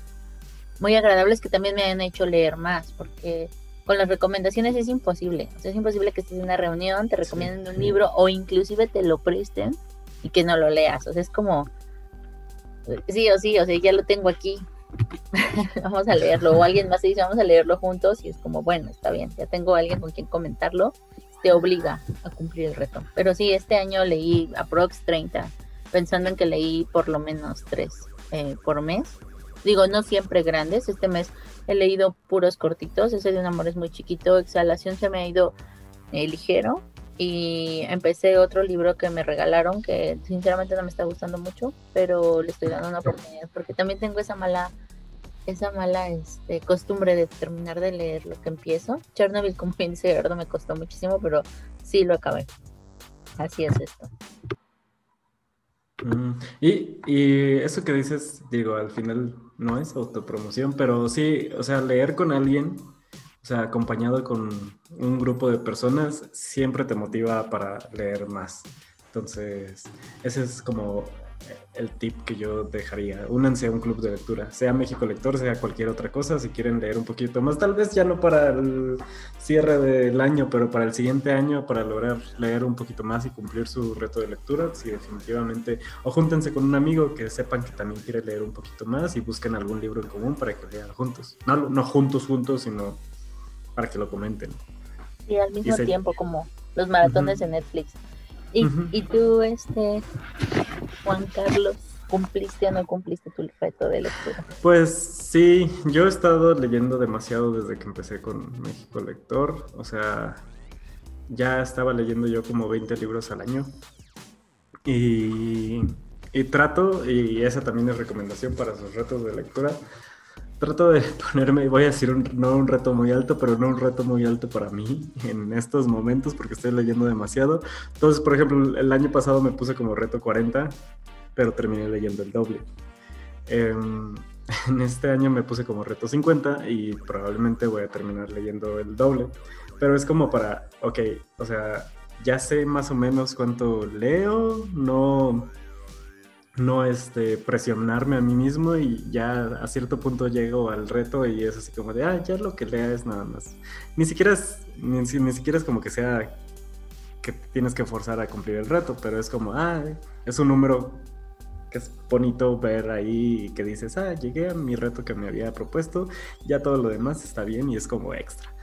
muy agradables que también me han hecho leer más porque con las recomendaciones es imposible. Es imposible que estés en una reunión te recomienden un libro o inclusive te lo presten y que no lo leas. O sea es como sí o sí o sea ya lo tengo aquí. Vamos a leerlo. O alguien más dice vamos a leerlo juntos y es como bueno está bien ya tengo a alguien con quien comentarlo te obliga a cumplir el reto. Pero sí, este año leí aprox 30, pensando en que leí por lo menos 3 eh, por mes. Digo, no siempre grandes. Este mes he leído puros cortitos. Ese de un amor es muy chiquito. Exhalación se me ha ido eh, ligero. Y empecé otro libro que me regalaron que sinceramente no me está gustando mucho, pero le estoy dando una oportunidad porque también tengo esa mala esa mala este, costumbre de terminar de leer lo que empiezo. Chernobyl, como bien dice Gerardo, me costó muchísimo, pero sí lo acabé. Así es esto. Y, y eso que dices, digo, al final no es autopromoción, pero sí, o sea, leer con alguien, o sea, acompañado con un grupo de personas, siempre te motiva para leer más. Entonces, ese es como el tip que yo dejaría. Únanse a un club de lectura, sea México Lector, sea cualquier otra cosa, si quieren leer un poquito más, tal vez ya no para el cierre del año, pero para el siguiente año, para lograr leer un poquito más y cumplir su reto de lectura, sí, definitivamente, o júntense con un amigo que sepan que también quiere leer un poquito más y busquen algún libro en común para que lean juntos. No, no juntos, juntos, sino para que lo comenten. Y al mismo tiempo, como los maratones de Netflix. Y, y tú, este, Juan Carlos, ¿cumpliste o no cumpliste tu reto de lectura? Pues sí, yo he estado leyendo demasiado desde que empecé con México Lector. O sea, ya estaba leyendo yo como 20 libros al año. Y, y trato, y esa también es recomendación para sus retos de lectura, trato de ponerme, voy a decir un, no un reto muy alto, pero no un reto muy alto para mí en estos momentos porque estoy leyendo demasiado. Entonces, por ejemplo, el año pasado me puse como reto 40, pero terminé leyendo el doble. Em, en este año me puse como reto 50 y probablemente voy a terminar leyendo el doble. Pero es como para, ok, o sea, ya sé más o menos cuánto leo, no no este, presionarme a mí mismo y ya a cierto punto llego al reto y es así como de, ah, ya lo que lea es nada más. Ni siquiera es, ni, siquiera es como que sea que tienes que forzar a cumplir el reto, pero es como, ah, es un número que es bonito ver ahí y que dices, ah, llegué a mi reto que me había propuesto, ya todo lo demás está bien y es como extra.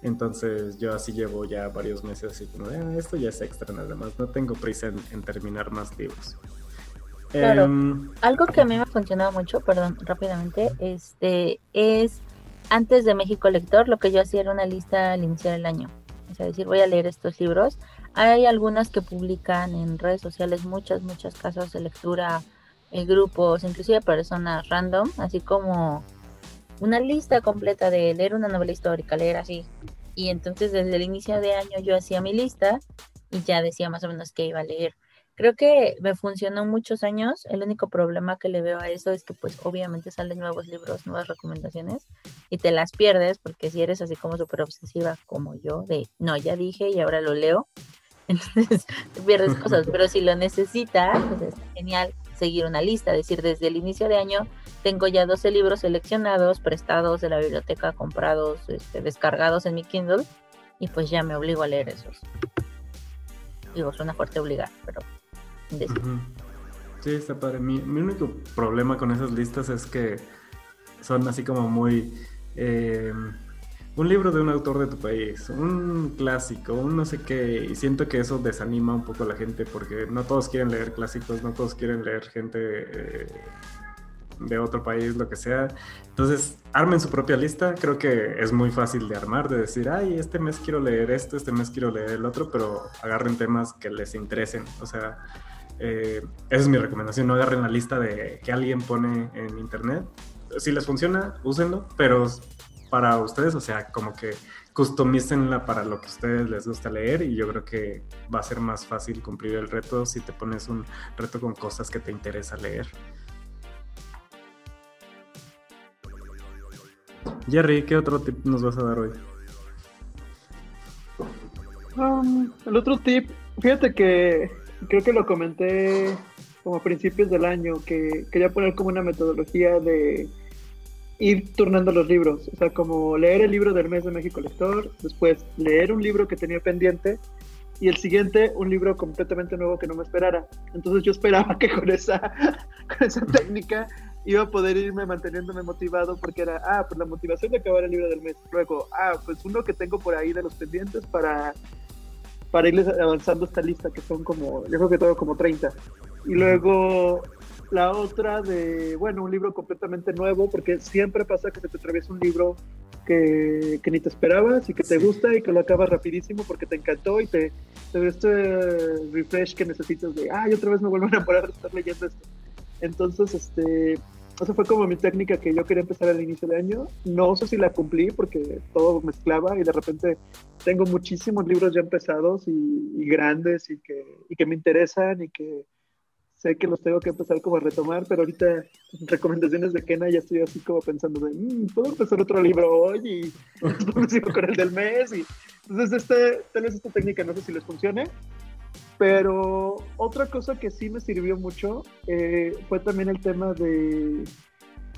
Entonces yo así llevo ya varios meses así como ah, esto ya es extra nada más, no tengo prisa en terminar más libros. Claro. Em, Algo que a mí me ha funcionado mucho, perdón, rápidamente, este es antes de México Lector, lo que yo hacía era una lista al iniciar el año. O sea, decir, voy a leer estos libros. Hay algunas que publican en redes sociales muchas, muchas casas de lectura, eh, grupos, inclusive personas random, así como una lista completa de leer una novela histórica, leer así. Y entonces desde el inicio de año yo hacía mi lista y ya decía más o menos qué iba a leer. Creo que me funcionó muchos años. El único problema que le veo a eso es que pues obviamente salen nuevos libros, nuevas recomendaciones y te las pierdes porque si eres así como súper obsesiva como yo, de no, ya dije y ahora lo leo, entonces te pierdes cosas. Pero si lo necesitas, pues es genial seguir una lista, es decir, desde el inicio de año tengo ya 12 libros seleccionados, prestados de la biblioteca, comprados, este, descargados en mi Kindle y pues ya me obligo a leer esos. Digo, suena fuerte obligar, pero Sí, está padre. Mi, único problema con esas listas es que son así como muy... Em, un libro de un autor de tu país, un clásico, un no sé qué, y siento que eso desanima un poco a la gente porque no todos quieren leer clásicos, no todos quieren leer gente eh, de otro país, lo que sea. Entonces, armen su propia lista, creo que es muy fácil de armar, de decir, ay, este mes quiero leer esto, este mes quiero leer el otro, pero agarren temas que les interesen, o sea, eh, esa es mi recomendación, no agarren la lista de que alguien pone en internet. Si les funciona, úsenlo, pero para ustedes, o sea, como que customícenla para lo que a ustedes les gusta leer y yo creo que va a ser más fácil cumplir el reto si te pones un reto con cosas que te interesa leer. Jerry, ¿qué otro tip nos vas a dar hoy? Um, el otro tip, fíjate que creo que lo comenté como a principios del año, que quería poner como una metodología de ir turnando los libros, o sea, como leer el libro del mes de México Lector, después leer un libro que tenía pendiente y el siguiente un libro completamente nuevo que no me esperara. Entonces yo esperaba que con esa, con esa técnica iba a poder irme manteniéndome motivado porque era, ah, pues la motivación de acabar el libro del mes. Luego, ah, pues uno que tengo por ahí de los pendientes para para irles avanzando esta lista, que son como, yo creo que todo como 30. Y luego la otra de, bueno, un libro completamente nuevo, porque siempre pasa que se te atraviesa un libro que, que ni te esperabas y que te gusta y que lo acabas rapidísimo porque te encantó y te, te este refresh que necesitas de, ay, otra vez me vuelvo a enamorar de estar leyendo esto. Entonces, este, esa fue como mi técnica que yo quería empezar al inicio de año. No sé si la cumplí porque todo mezclaba y de repente tengo muchísimos libros ya empezados y, grandes y que, y que me interesan y que sé que los tengo que empezar como a retomar, pero ahorita recomendaciones de Kena ya estoy así como pensando de, mm, puedo empezar otro libro hoy y sigo con el del mes y entonces este, tal vez esta técnica no sé si les funcione, pero otra cosa que sí me sirvió mucho eh, fue también el tema de,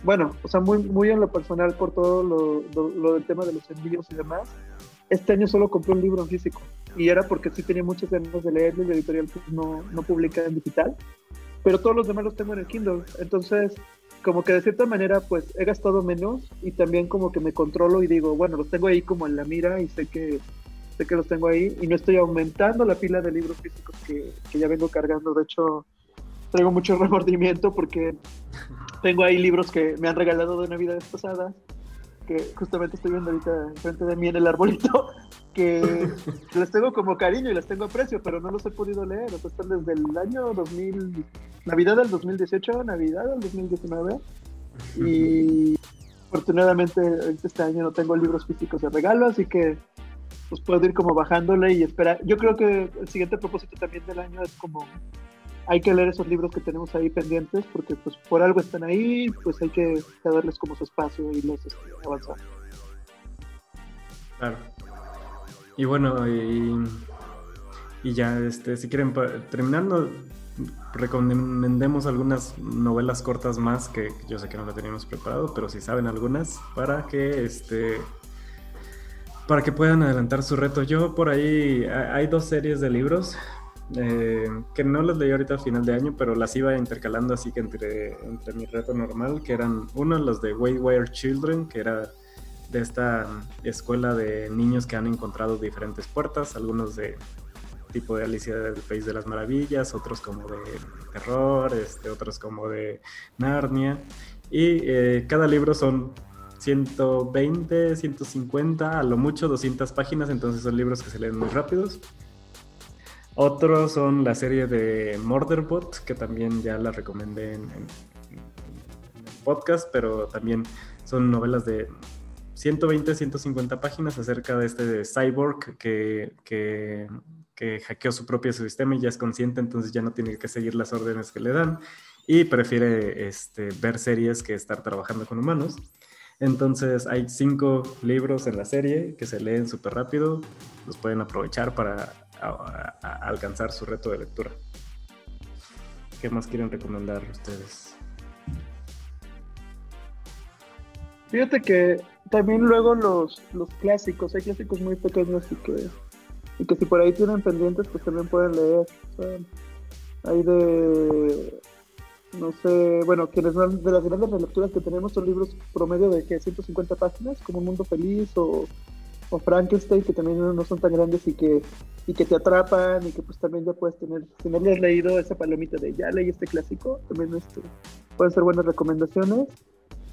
bueno, o sea, muy, muy en lo personal por todo lo, lo, del tema de los envíos y demás. Este año solo compré un libro en físico y era porque sí tenía muchas ganas de leerlo y la editorial pues, no, no publica en digital, pero todos los demás los tengo en el Kindle. Entonces, como que de cierta manera, pues he gastado menos y también como que me controlo y digo, bueno, los tengo ahí como en la mira y sé que sé que los tengo ahí y no estoy aumentando la pila de libros físicos que, que ya vengo cargando. De hecho, traigo mucho remordimiento porque tengo ahí libros que me han regalado de Navidades pasadas, que justamente estoy viendo ahorita enfrente de mí en el arbolito, que les tengo como cariño y les tengo aprecio, pero no los he podido leer. O sea, están desde el año 2000, Navidad del 2018, Navidad del 2019. Y afortunadamente este año no tengo libros físicos de regalo, así que pues puedo ir como bajándole y esperar. Yo creo que el siguiente propósito también del año es como hay que leer esos libros que tenemos ahí pendientes porque pues por algo están ahí, pues hay que darles como su espacio y los este, avanzar. Claro. Y bueno, y, ya, este, si quieren, terminando, recomendemos algunas novelas cortas más que yo sé que no la teníamos preparado, pero si saben algunas para que este para que puedan adelantar su reto. Yo por ahí hay dos series de libros eh, que no los leí ahorita al final de año, pero las iba intercalando así que entre, entre mi reto normal, que eran uno los de Waywire Children, que era de esta escuela de niños que han encontrado diferentes puertas, algunos de tipo de Alicia del País de las Maravillas, otros como de terror, este, otros como de Narnia. Y eh, cada libro son 120, 150, a lo mucho 200 páginas, entonces son libros que se leen muy rápidos. Otros son la serie de Murderbot, que también ya la recomendé en, el podcast, pero también son novelas de 120, 150 páginas acerca de este cyborg que, que, que hackeó su propio sistema y ya es consciente, entonces ya no tiene que seguir las órdenes que le dan y prefiere este, ver series que estar trabajando con humanos. Entonces hay cinco libros en la serie que se leen súper rápido, los pueden aprovechar para alcanzar su reto de lectura. ¿Qué más quieren recomendar ustedes? Fíjate que también luego los, los clásicos, hay clásicos muy pequeños y que, y que si por ahí tienen pendientes, pues también pueden leer. hay de no sé, bueno, quienes de las grandes lecturas que tenemos son libros promedio de que 150 páginas, como Un Mundo Feliz o, o Frankenstein, que también no son tan grandes y que, y que te atrapan y que pues también ya puedes tener, si no lo has leído, esa palomita de ya leí este clásico, también este, pueden ser buenas recomendaciones.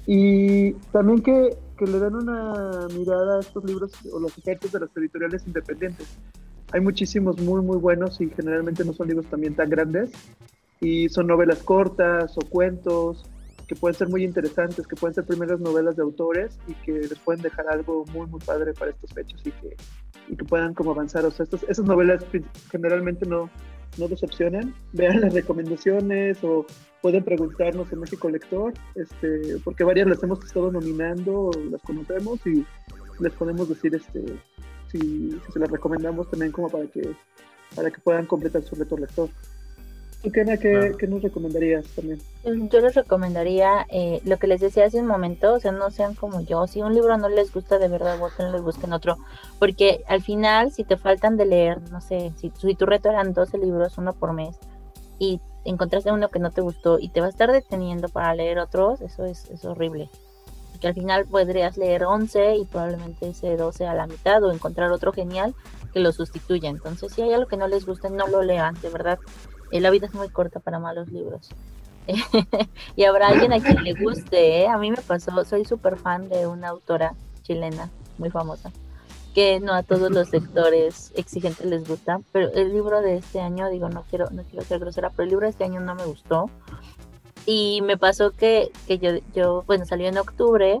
Y también que, que le den una mirada a estos libros o los efectos de las editoriales independientes. Hay muchísimos muy, muy buenos y generalmente no son libros también tan grandes y son novelas cortas o cuentos que pueden ser muy interesantes, que pueden ser primeras novelas de autores y que les pueden dejar algo muy, muy padre para estos fechos y que, y que puedan como avanzar. O sea, estas, esas novelas generalmente no, no decepcionan. Vean las recomendaciones o pueden preguntarnos en México Lector, este, porque varias las hemos estado nominando, las conocemos y les podemos decir este, si, si se las recomendamos también como para que, para que puedan completar su reto lector. ¿Tú, Kena, qué, nos recomendarías también? Yo les recomendaría eh, lo que les decía hace un momento, o sea, no sean como yo. Si un libro no les gusta de verdad, les busquen otro. Porque al final, si te faltan de leer, no sé, si, si tu reto eran 12 libros, uno por mes, y encontraste uno que no te gustó y te va a estar deteniendo para leer otros, eso es, es horrible. Porque al final podrías leer 11 y probablemente ese 12 a la mitad o encontrar otro genial que lo sustituya. Entonces, si hay algo que no les guste, no lo lean, de verdad eh, la vida es muy corta para malos libros. y habrá alguien a quien le guste, ¿eh? a mí me pasó, soy súper fan de una autora chilena muy famosa, que no a todos los sectores exigentes les gusta, pero el libro de este año, digo, no quiero, no quiero ser grosera, pero el libro de este año no me gustó. Y me pasó que, que yo, yo, bueno, salió en octubre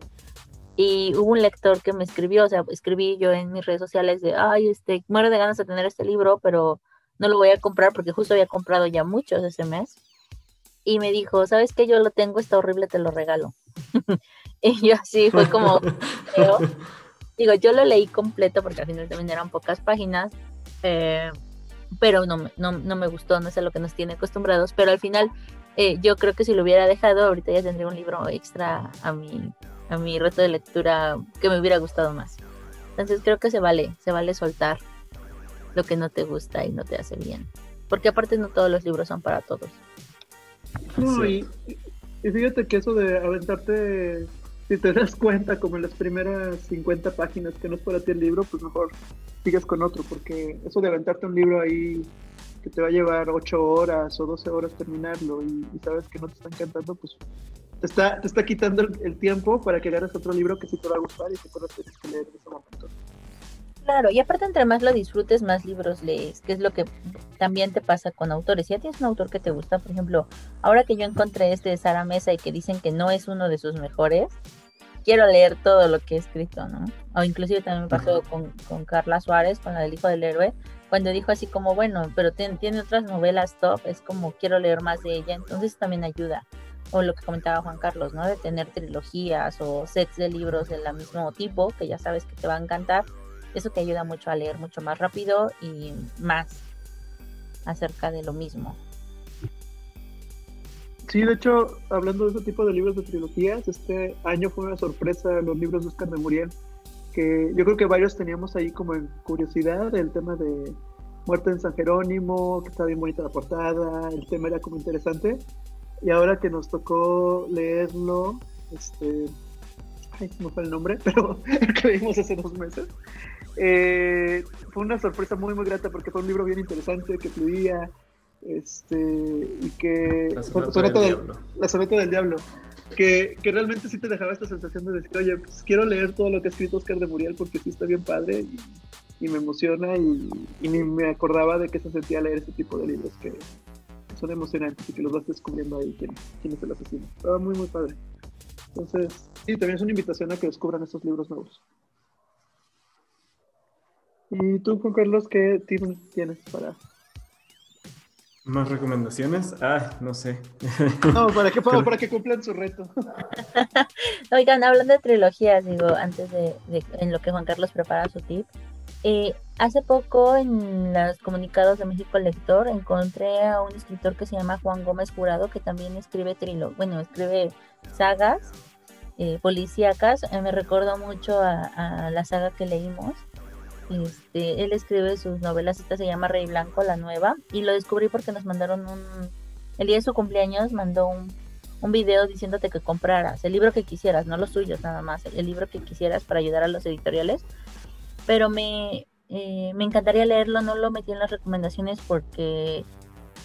y hubo un lector que me escribió, o sea, escribí yo en mis redes sociales de, ay, este, muero de ganas de tener este libro, pero no lo voy a comprar porque justo había comprado ya muchos ese mes. Y me dijo, ¿sabes qué? Yo lo tengo, está horrible, te lo regalo. y yo así fue como, digo, yo lo leí completo porque al final también eran pocas páginas, eh, pero no, no, no, me gustó, no sé lo que nos tiene acostumbrados, pero al final eh, yo creo que si lo hubiera dejado, ahorita ya tendría un libro extra a mi, a mi reto de lectura que me hubiera gustado más. Entonces creo que se vale, se vale soltar lo que no te gusta y no te hace bien. Porque aparte no todos los libros son para todos. No, y, fíjate que eso de aventarte, si te das cuenta como en las primeras 50 páginas que no es para ti el libro, pues mejor sigues con otro, porque eso de aventarte un libro ahí que te va a llevar 8 horas o 12 horas terminarlo y, sabes que no te está encantando, pues te está, te está quitando el, tiempo para que agarres otro libro que sí te va a gustar y que puedas leer en ese momento. Claro, y aparte entre más lo disfrutes, más libros lees, que es lo que también te pasa con autores. Si ya tienes un autor que te gusta, por ejemplo, ahora que yo encontré este de Sara Mesa y que dicen que no es uno de sus mejores, quiero leer todo lo que he escrito, ¿no? O inclusive también me pasó con, con Carla Suárez, con la del Hijo del Héroe, cuando dijo así como, bueno, pero tiene otras novelas top, es como quiero leer más de ella, entonces también ayuda. O lo que comentaba Juan Carlos, ¿no? De tener trilogías o sets de libros del mismo tipo, que ya sabes que te va a encantar eso te ayuda mucho a leer mucho más rápido y más acerca de lo mismo. Sí, de hecho, hablando de ese tipo de libros de trilogías, este año fue una sorpresa los libros de Oscar de Muriel, que yo creo que varios teníamos ahí como en curiosidad el tema de Muerte en San Jerónimo, que está bien bonita la portada, el tema era como interesante, y ahora que nos tocó leerlo, este, ay, no fue el nombre, pero el que vimos hace dos meses, eh, fue una sorpresa muy, muy grata porque fue un libro bien interesante que fluía este, y que... La sonata, del, diablo. La sonata del diablo. Que, que, realmente sí te dejaba esta sensación de decir, oye, pues quiero leer todo lo que ha escrito Oscar de Muriel porque sí está bien padre y, y me emociona y, y, ni me acordaba de que se sentía leer este tipo de libros que, son emocionantes y que los vas descubriendo ahí quién, quién es el asesino. Estaba muy, muy padre. Entonces, sí, también es una invitación a que descubran estos libros nuevos. ¿Y tú, Juan Carlos, qué tienes para ¿Más recomendaciones? Ah, no sé. No, ¿para qué Para que cumplan su reto. Oigan, hablando de trilogías, digo, antes de, en lo que Juan Carlos prepara su tip, eh, hace poco en los comunicados de México Lector encontré a un escritor que se llama Juan Gómez Jurado, que también escribe trilo, bueno, escribe sagas eh, policíacas. Eh, me recordó mucho a la saga que leímos este, él escribe sus novelas, esta se llama Rey Blanco, la nueva, y lo descubrí porque nos mandaron un, el día de su cumpleaños mandó un, video diciéndote que compraras el libro que quisieras, no los suyos nada más, el libro que quisieras para ayudar a los editoriales, pero me, eh, me encantaría leerlo, no lo metí en las recomendaciones porque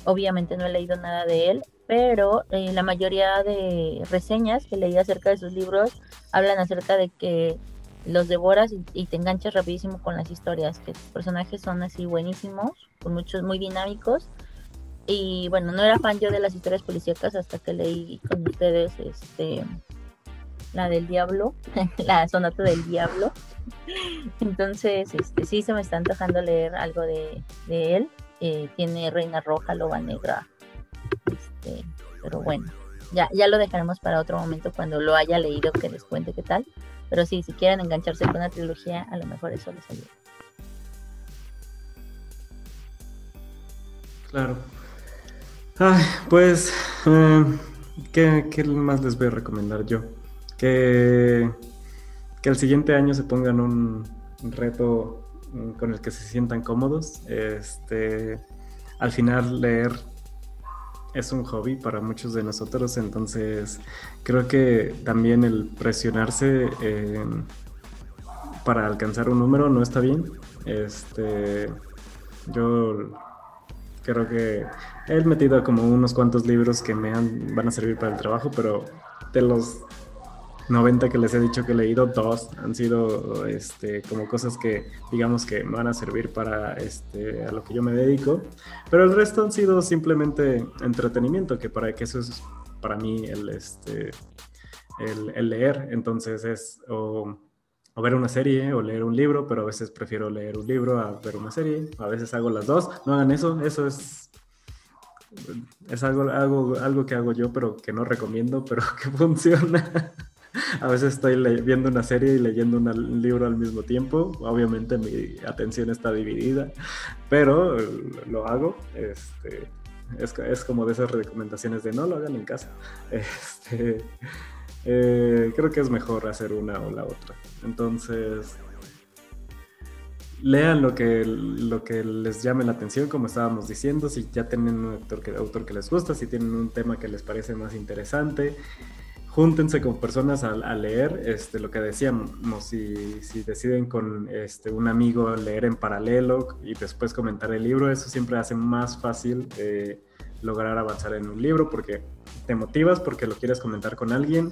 obviamente no he leído nada de él, pero eh, la mayoría de reseñas que leí acerca de sus libros hablan acerca de que los devoras y, te enganchas rapidísimo con las historias, que los personajes son así buenísimos, con muchos muy dinámicos. Y bueno, no era fan yo de las historias policíacas hasta que leí con ustedes este la del diablo, la sonata del diablo. Entonces, este sí se me está antojando leer algo de, él. Eh, tiene Reina Roja, Loba Negra. Este, pero bueno, ya, ya lo dejaremos para otro momento cuando lo haya leído que les cuente qué tal. Pero sí, si quieren engancharse con una trilogía, a lo mejor eso les ayuda. Claro. Ay, pues, eh, ¿qué, más les voy a recomendar yo? Que, que el siguiente año se pongan un, reto con el que se sientan cómodos. Este, al final leer es un hobby para muchos de nosotros, entonces creo que también el presionarse para alcanzar un número no está bien. Este, yo creo que he metido como unos cuantos libros que me van a servir para el trabajo, pero de los 90 que les he dicho que he leído, dos han sido este, como cosas que digamos que me van a servir para este, a lo que yo me dedico, pero el resto han sido simplemente entretenimiento, que para que eso es para mí el, este, el, leer. Entonces es o, ver una serie o leer un libro, pero a veces prefiero leer un libro a ver una serie. A veces hago las dos. No hagan eso, eso es es algo, algo, algo que hago yo, pero que no recomiendo, pero que funciona. A veces estoy viendo una serie y leyendo un libro al mismo tiempo. Obviamente mi atención está dividida, pero lo hago. Este, es, es, como de esas recomendaciones de no lo hagan en casa. Este, eh, creo que es mejor hacer una o la otra. Entonces, lean lo que, lo que les llame la atención, como estábamos diciendo, si ya tienen un autor que, autor que les gusta, si tienen un tema que les parece más interesante júntense con personas a, leer, este, lo que decíamos, si, si deciden con este, un amigo leer en paralelo y después comentar el libro, eso siempre hace más fácil eh, lograr avanzar en un libro porque te motivas, porque lo quieres comentar con alguien,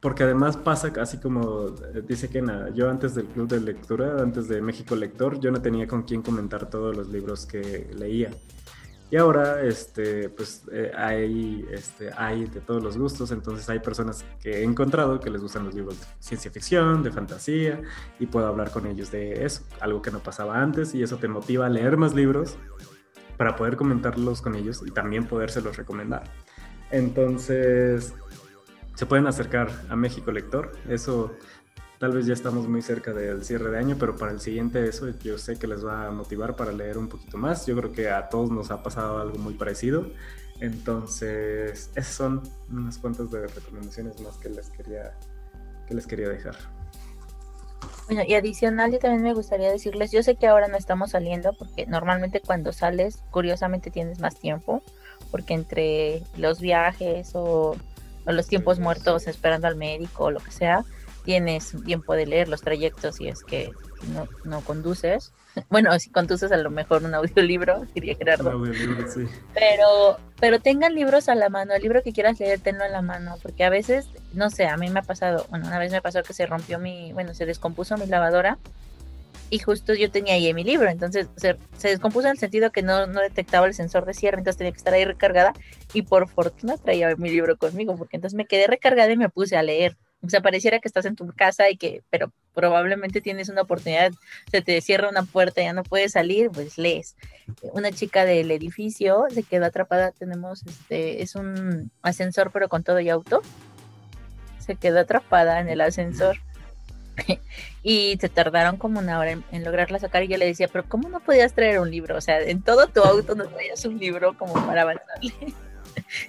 porque además pasa así como eh, dice Kena, yo antes del club de lectura, antes de México Lector, yo no tenía con quién comentar todos los libros que leía. Y ahora, este, pues eh, hay, este, hay de todos los gustos, entonces hay personas que he encontrado que les gustan los libros de ciencia ficción, de fantasía, y puedo hablar con ellos de eso, algo que no pasaba antes, y eso te motiva a leer más libros para poder comentarlos con ellos y también podérselos recomendar. Entonces, se pueden acercar a México Lector, eso Tal vez ya estamos muy cerca del cierre de año, pero para el siguiente eso yo sé que les va a motivar para leer un poquito más. Yo creo que a todos nos ha pasado algo muy parecido. Entonces, esas son unas cuantas de recomendaciones más que les quería, que les quería dejar. Bueno, y adicional, yo también me gustaría decirles, yo sé que ahora no estamos saliendo porque normalmente cuando sales, curiosamente tienes más tiempo, porque entre los viajes o, o los tiempos muertos esperando al médico o lo que sea, tienes tiempo de leer los trayectos y es que no, no conduces. Bueno, si conduces a lo mejor un audiolibro, diría Gerardo. Un audiolibro, sí. Pero, pero tengan libros a la mano, el libro que quieras leer, tenlo en la mano, porque a veces, no sé, a mí me ha pasado, bueno, una vez me pasó que se rompió mi, bueno, se descompuso mi lavadora y justo yo tenía ahí mi libro, entonces se, se, descompuso en el sentido que no, no detectaba el sensor de cierre, entonces tenía que estar ahí recargada y por fortuna traía mi libro conmigo, porque entonces me quedé recargada y me puse a leer. O sea, pareciera que estás en tu casa y que, pero probablemente tienes una oportunidad, se te cierra una puerta, ya no puedes salir, pues lees. Una chica del edificio se quedó atrapada, tenemos, este, es un ascensor pero con todo y auto. Se quedó atrapada en el ascensor y se tardaron como una hora en, lograrla sacar y yo le decía, pero ¿cómo no podías traer un libro? O sea, en todo tu auto no traías un libro como para avanzarle.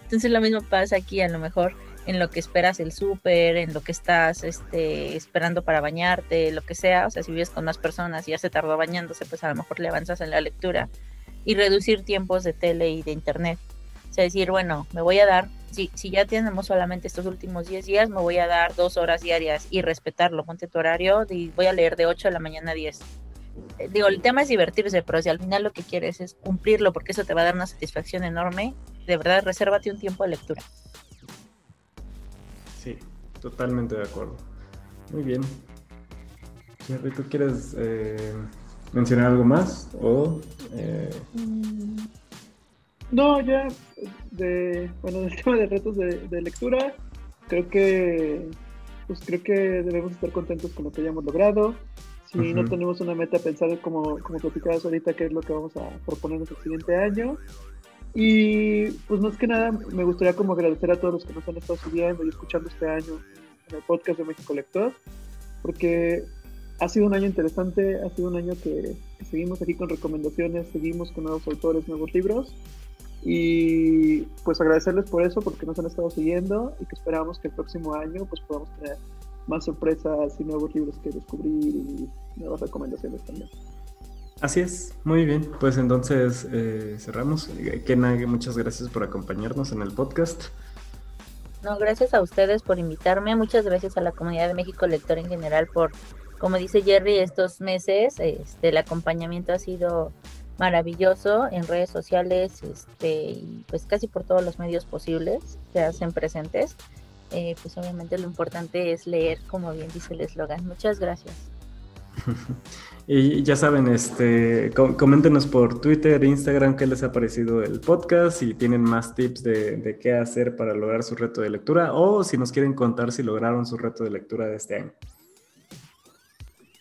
Entonces lo mismo pasa aquí, a lo mejor en lo que esperas el súper, en lo que estás este, esperando para bañarte, lo que sea. O sea, si vives con más personas y ya se tardó bañándose, pues a lo mejor le avanzas en la lectura. Y reducir tiempos de tele y de internet. O sea, decir, bueno, me voy a dar, si, si ya tenemos solamente estos últimos 10 días, me voy a dar dos horas diarias y respetarlo. Ponte tu horario y voy a leer de 8 de la mañana a 10. Eh, digo, el tema es divertirse, pero si al final lo que quieres es cumplirlo, porque eso te va a dar una satisfacción enorme, de verdad, resérvate un tiempo de lectura. Totalmente de acuerdo. Muy bien. ¿tú quieres eh, mencionar algo más? O, eh, No, ya, de, bueno, del tema de retos de, lectura, creo que, pues creo que debemos estar contentos con lo que hayamos logrado. Si no tenemos una meta, pensar como, como platicabas ahorita, qué es lo que vamos a proponernos el siguiente año. Y pues más que nada me gustaría como agradecer a todos los que nos han estado subiendo y escuchando este año en el podcast de México Lector, porque ha sido un año interesante, ha sido un año que, seguimos aquí con recomendaciones, seguimos con nuevos autores, nuevos libros. Y pues agradecerles por eso, porque nos han estado siguiendo y que esperamos que el próximo año pues podamos tener más sorpresas y nuevos libros que descubrir y nuevas recomendaciones también. Así es, muy bien. Pues entonces eh, cerramos. Kena, muchas gracias por acompañarnos en el podcast. No, gracias a ustedes por invitarme. Muchas gracias a la comunidad de México Lector en general por, como dice Jerry, estos meses. Este, el acompañamiento ha sido maravilloso en redes sociales este, y pues casi por todos los medios posibles se hacen presentes. Eh, pues obviamente lo importante es leer, como bien dice el eslogan. Muchas gracias. Y ya saben, este, coméntenos por Twitter, Instagram qué les ha parecido el podcast, si tienen más tips de, qué hacer para lograr su reto de lectura o si nos quieren contar si lograron su reto de lectura de este año.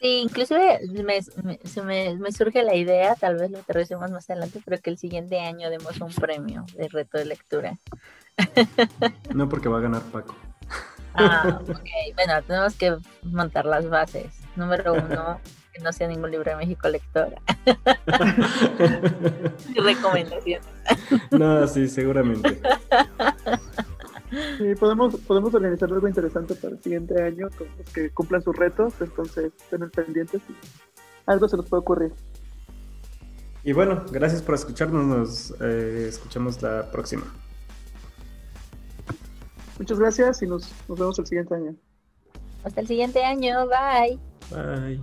Sí, inclusive me, me, surge la idea, tal vez lo aterricemos más adelante, pero que el siguiente año demos un premio de reto de lectura. No, porque va a ganar Paco. Ah, ok. Bueno, tenemos que montar las bases. Número uno, que no sea ningún libro de México lectora. recomendaciones. No, sí, seguramente. Sí, podemos, podemos organizar algo interesante para el siguiente año, con los que cumplan sus retos, entonces estén pendientes y algo se nos puede ocurrir. Y bueno, gracias por escucharnos, nos eh, escuchamos la próxima. Muchas gracias y nos, nos vemos el siguiente año. Hasta el siguiente año, bye. Bye.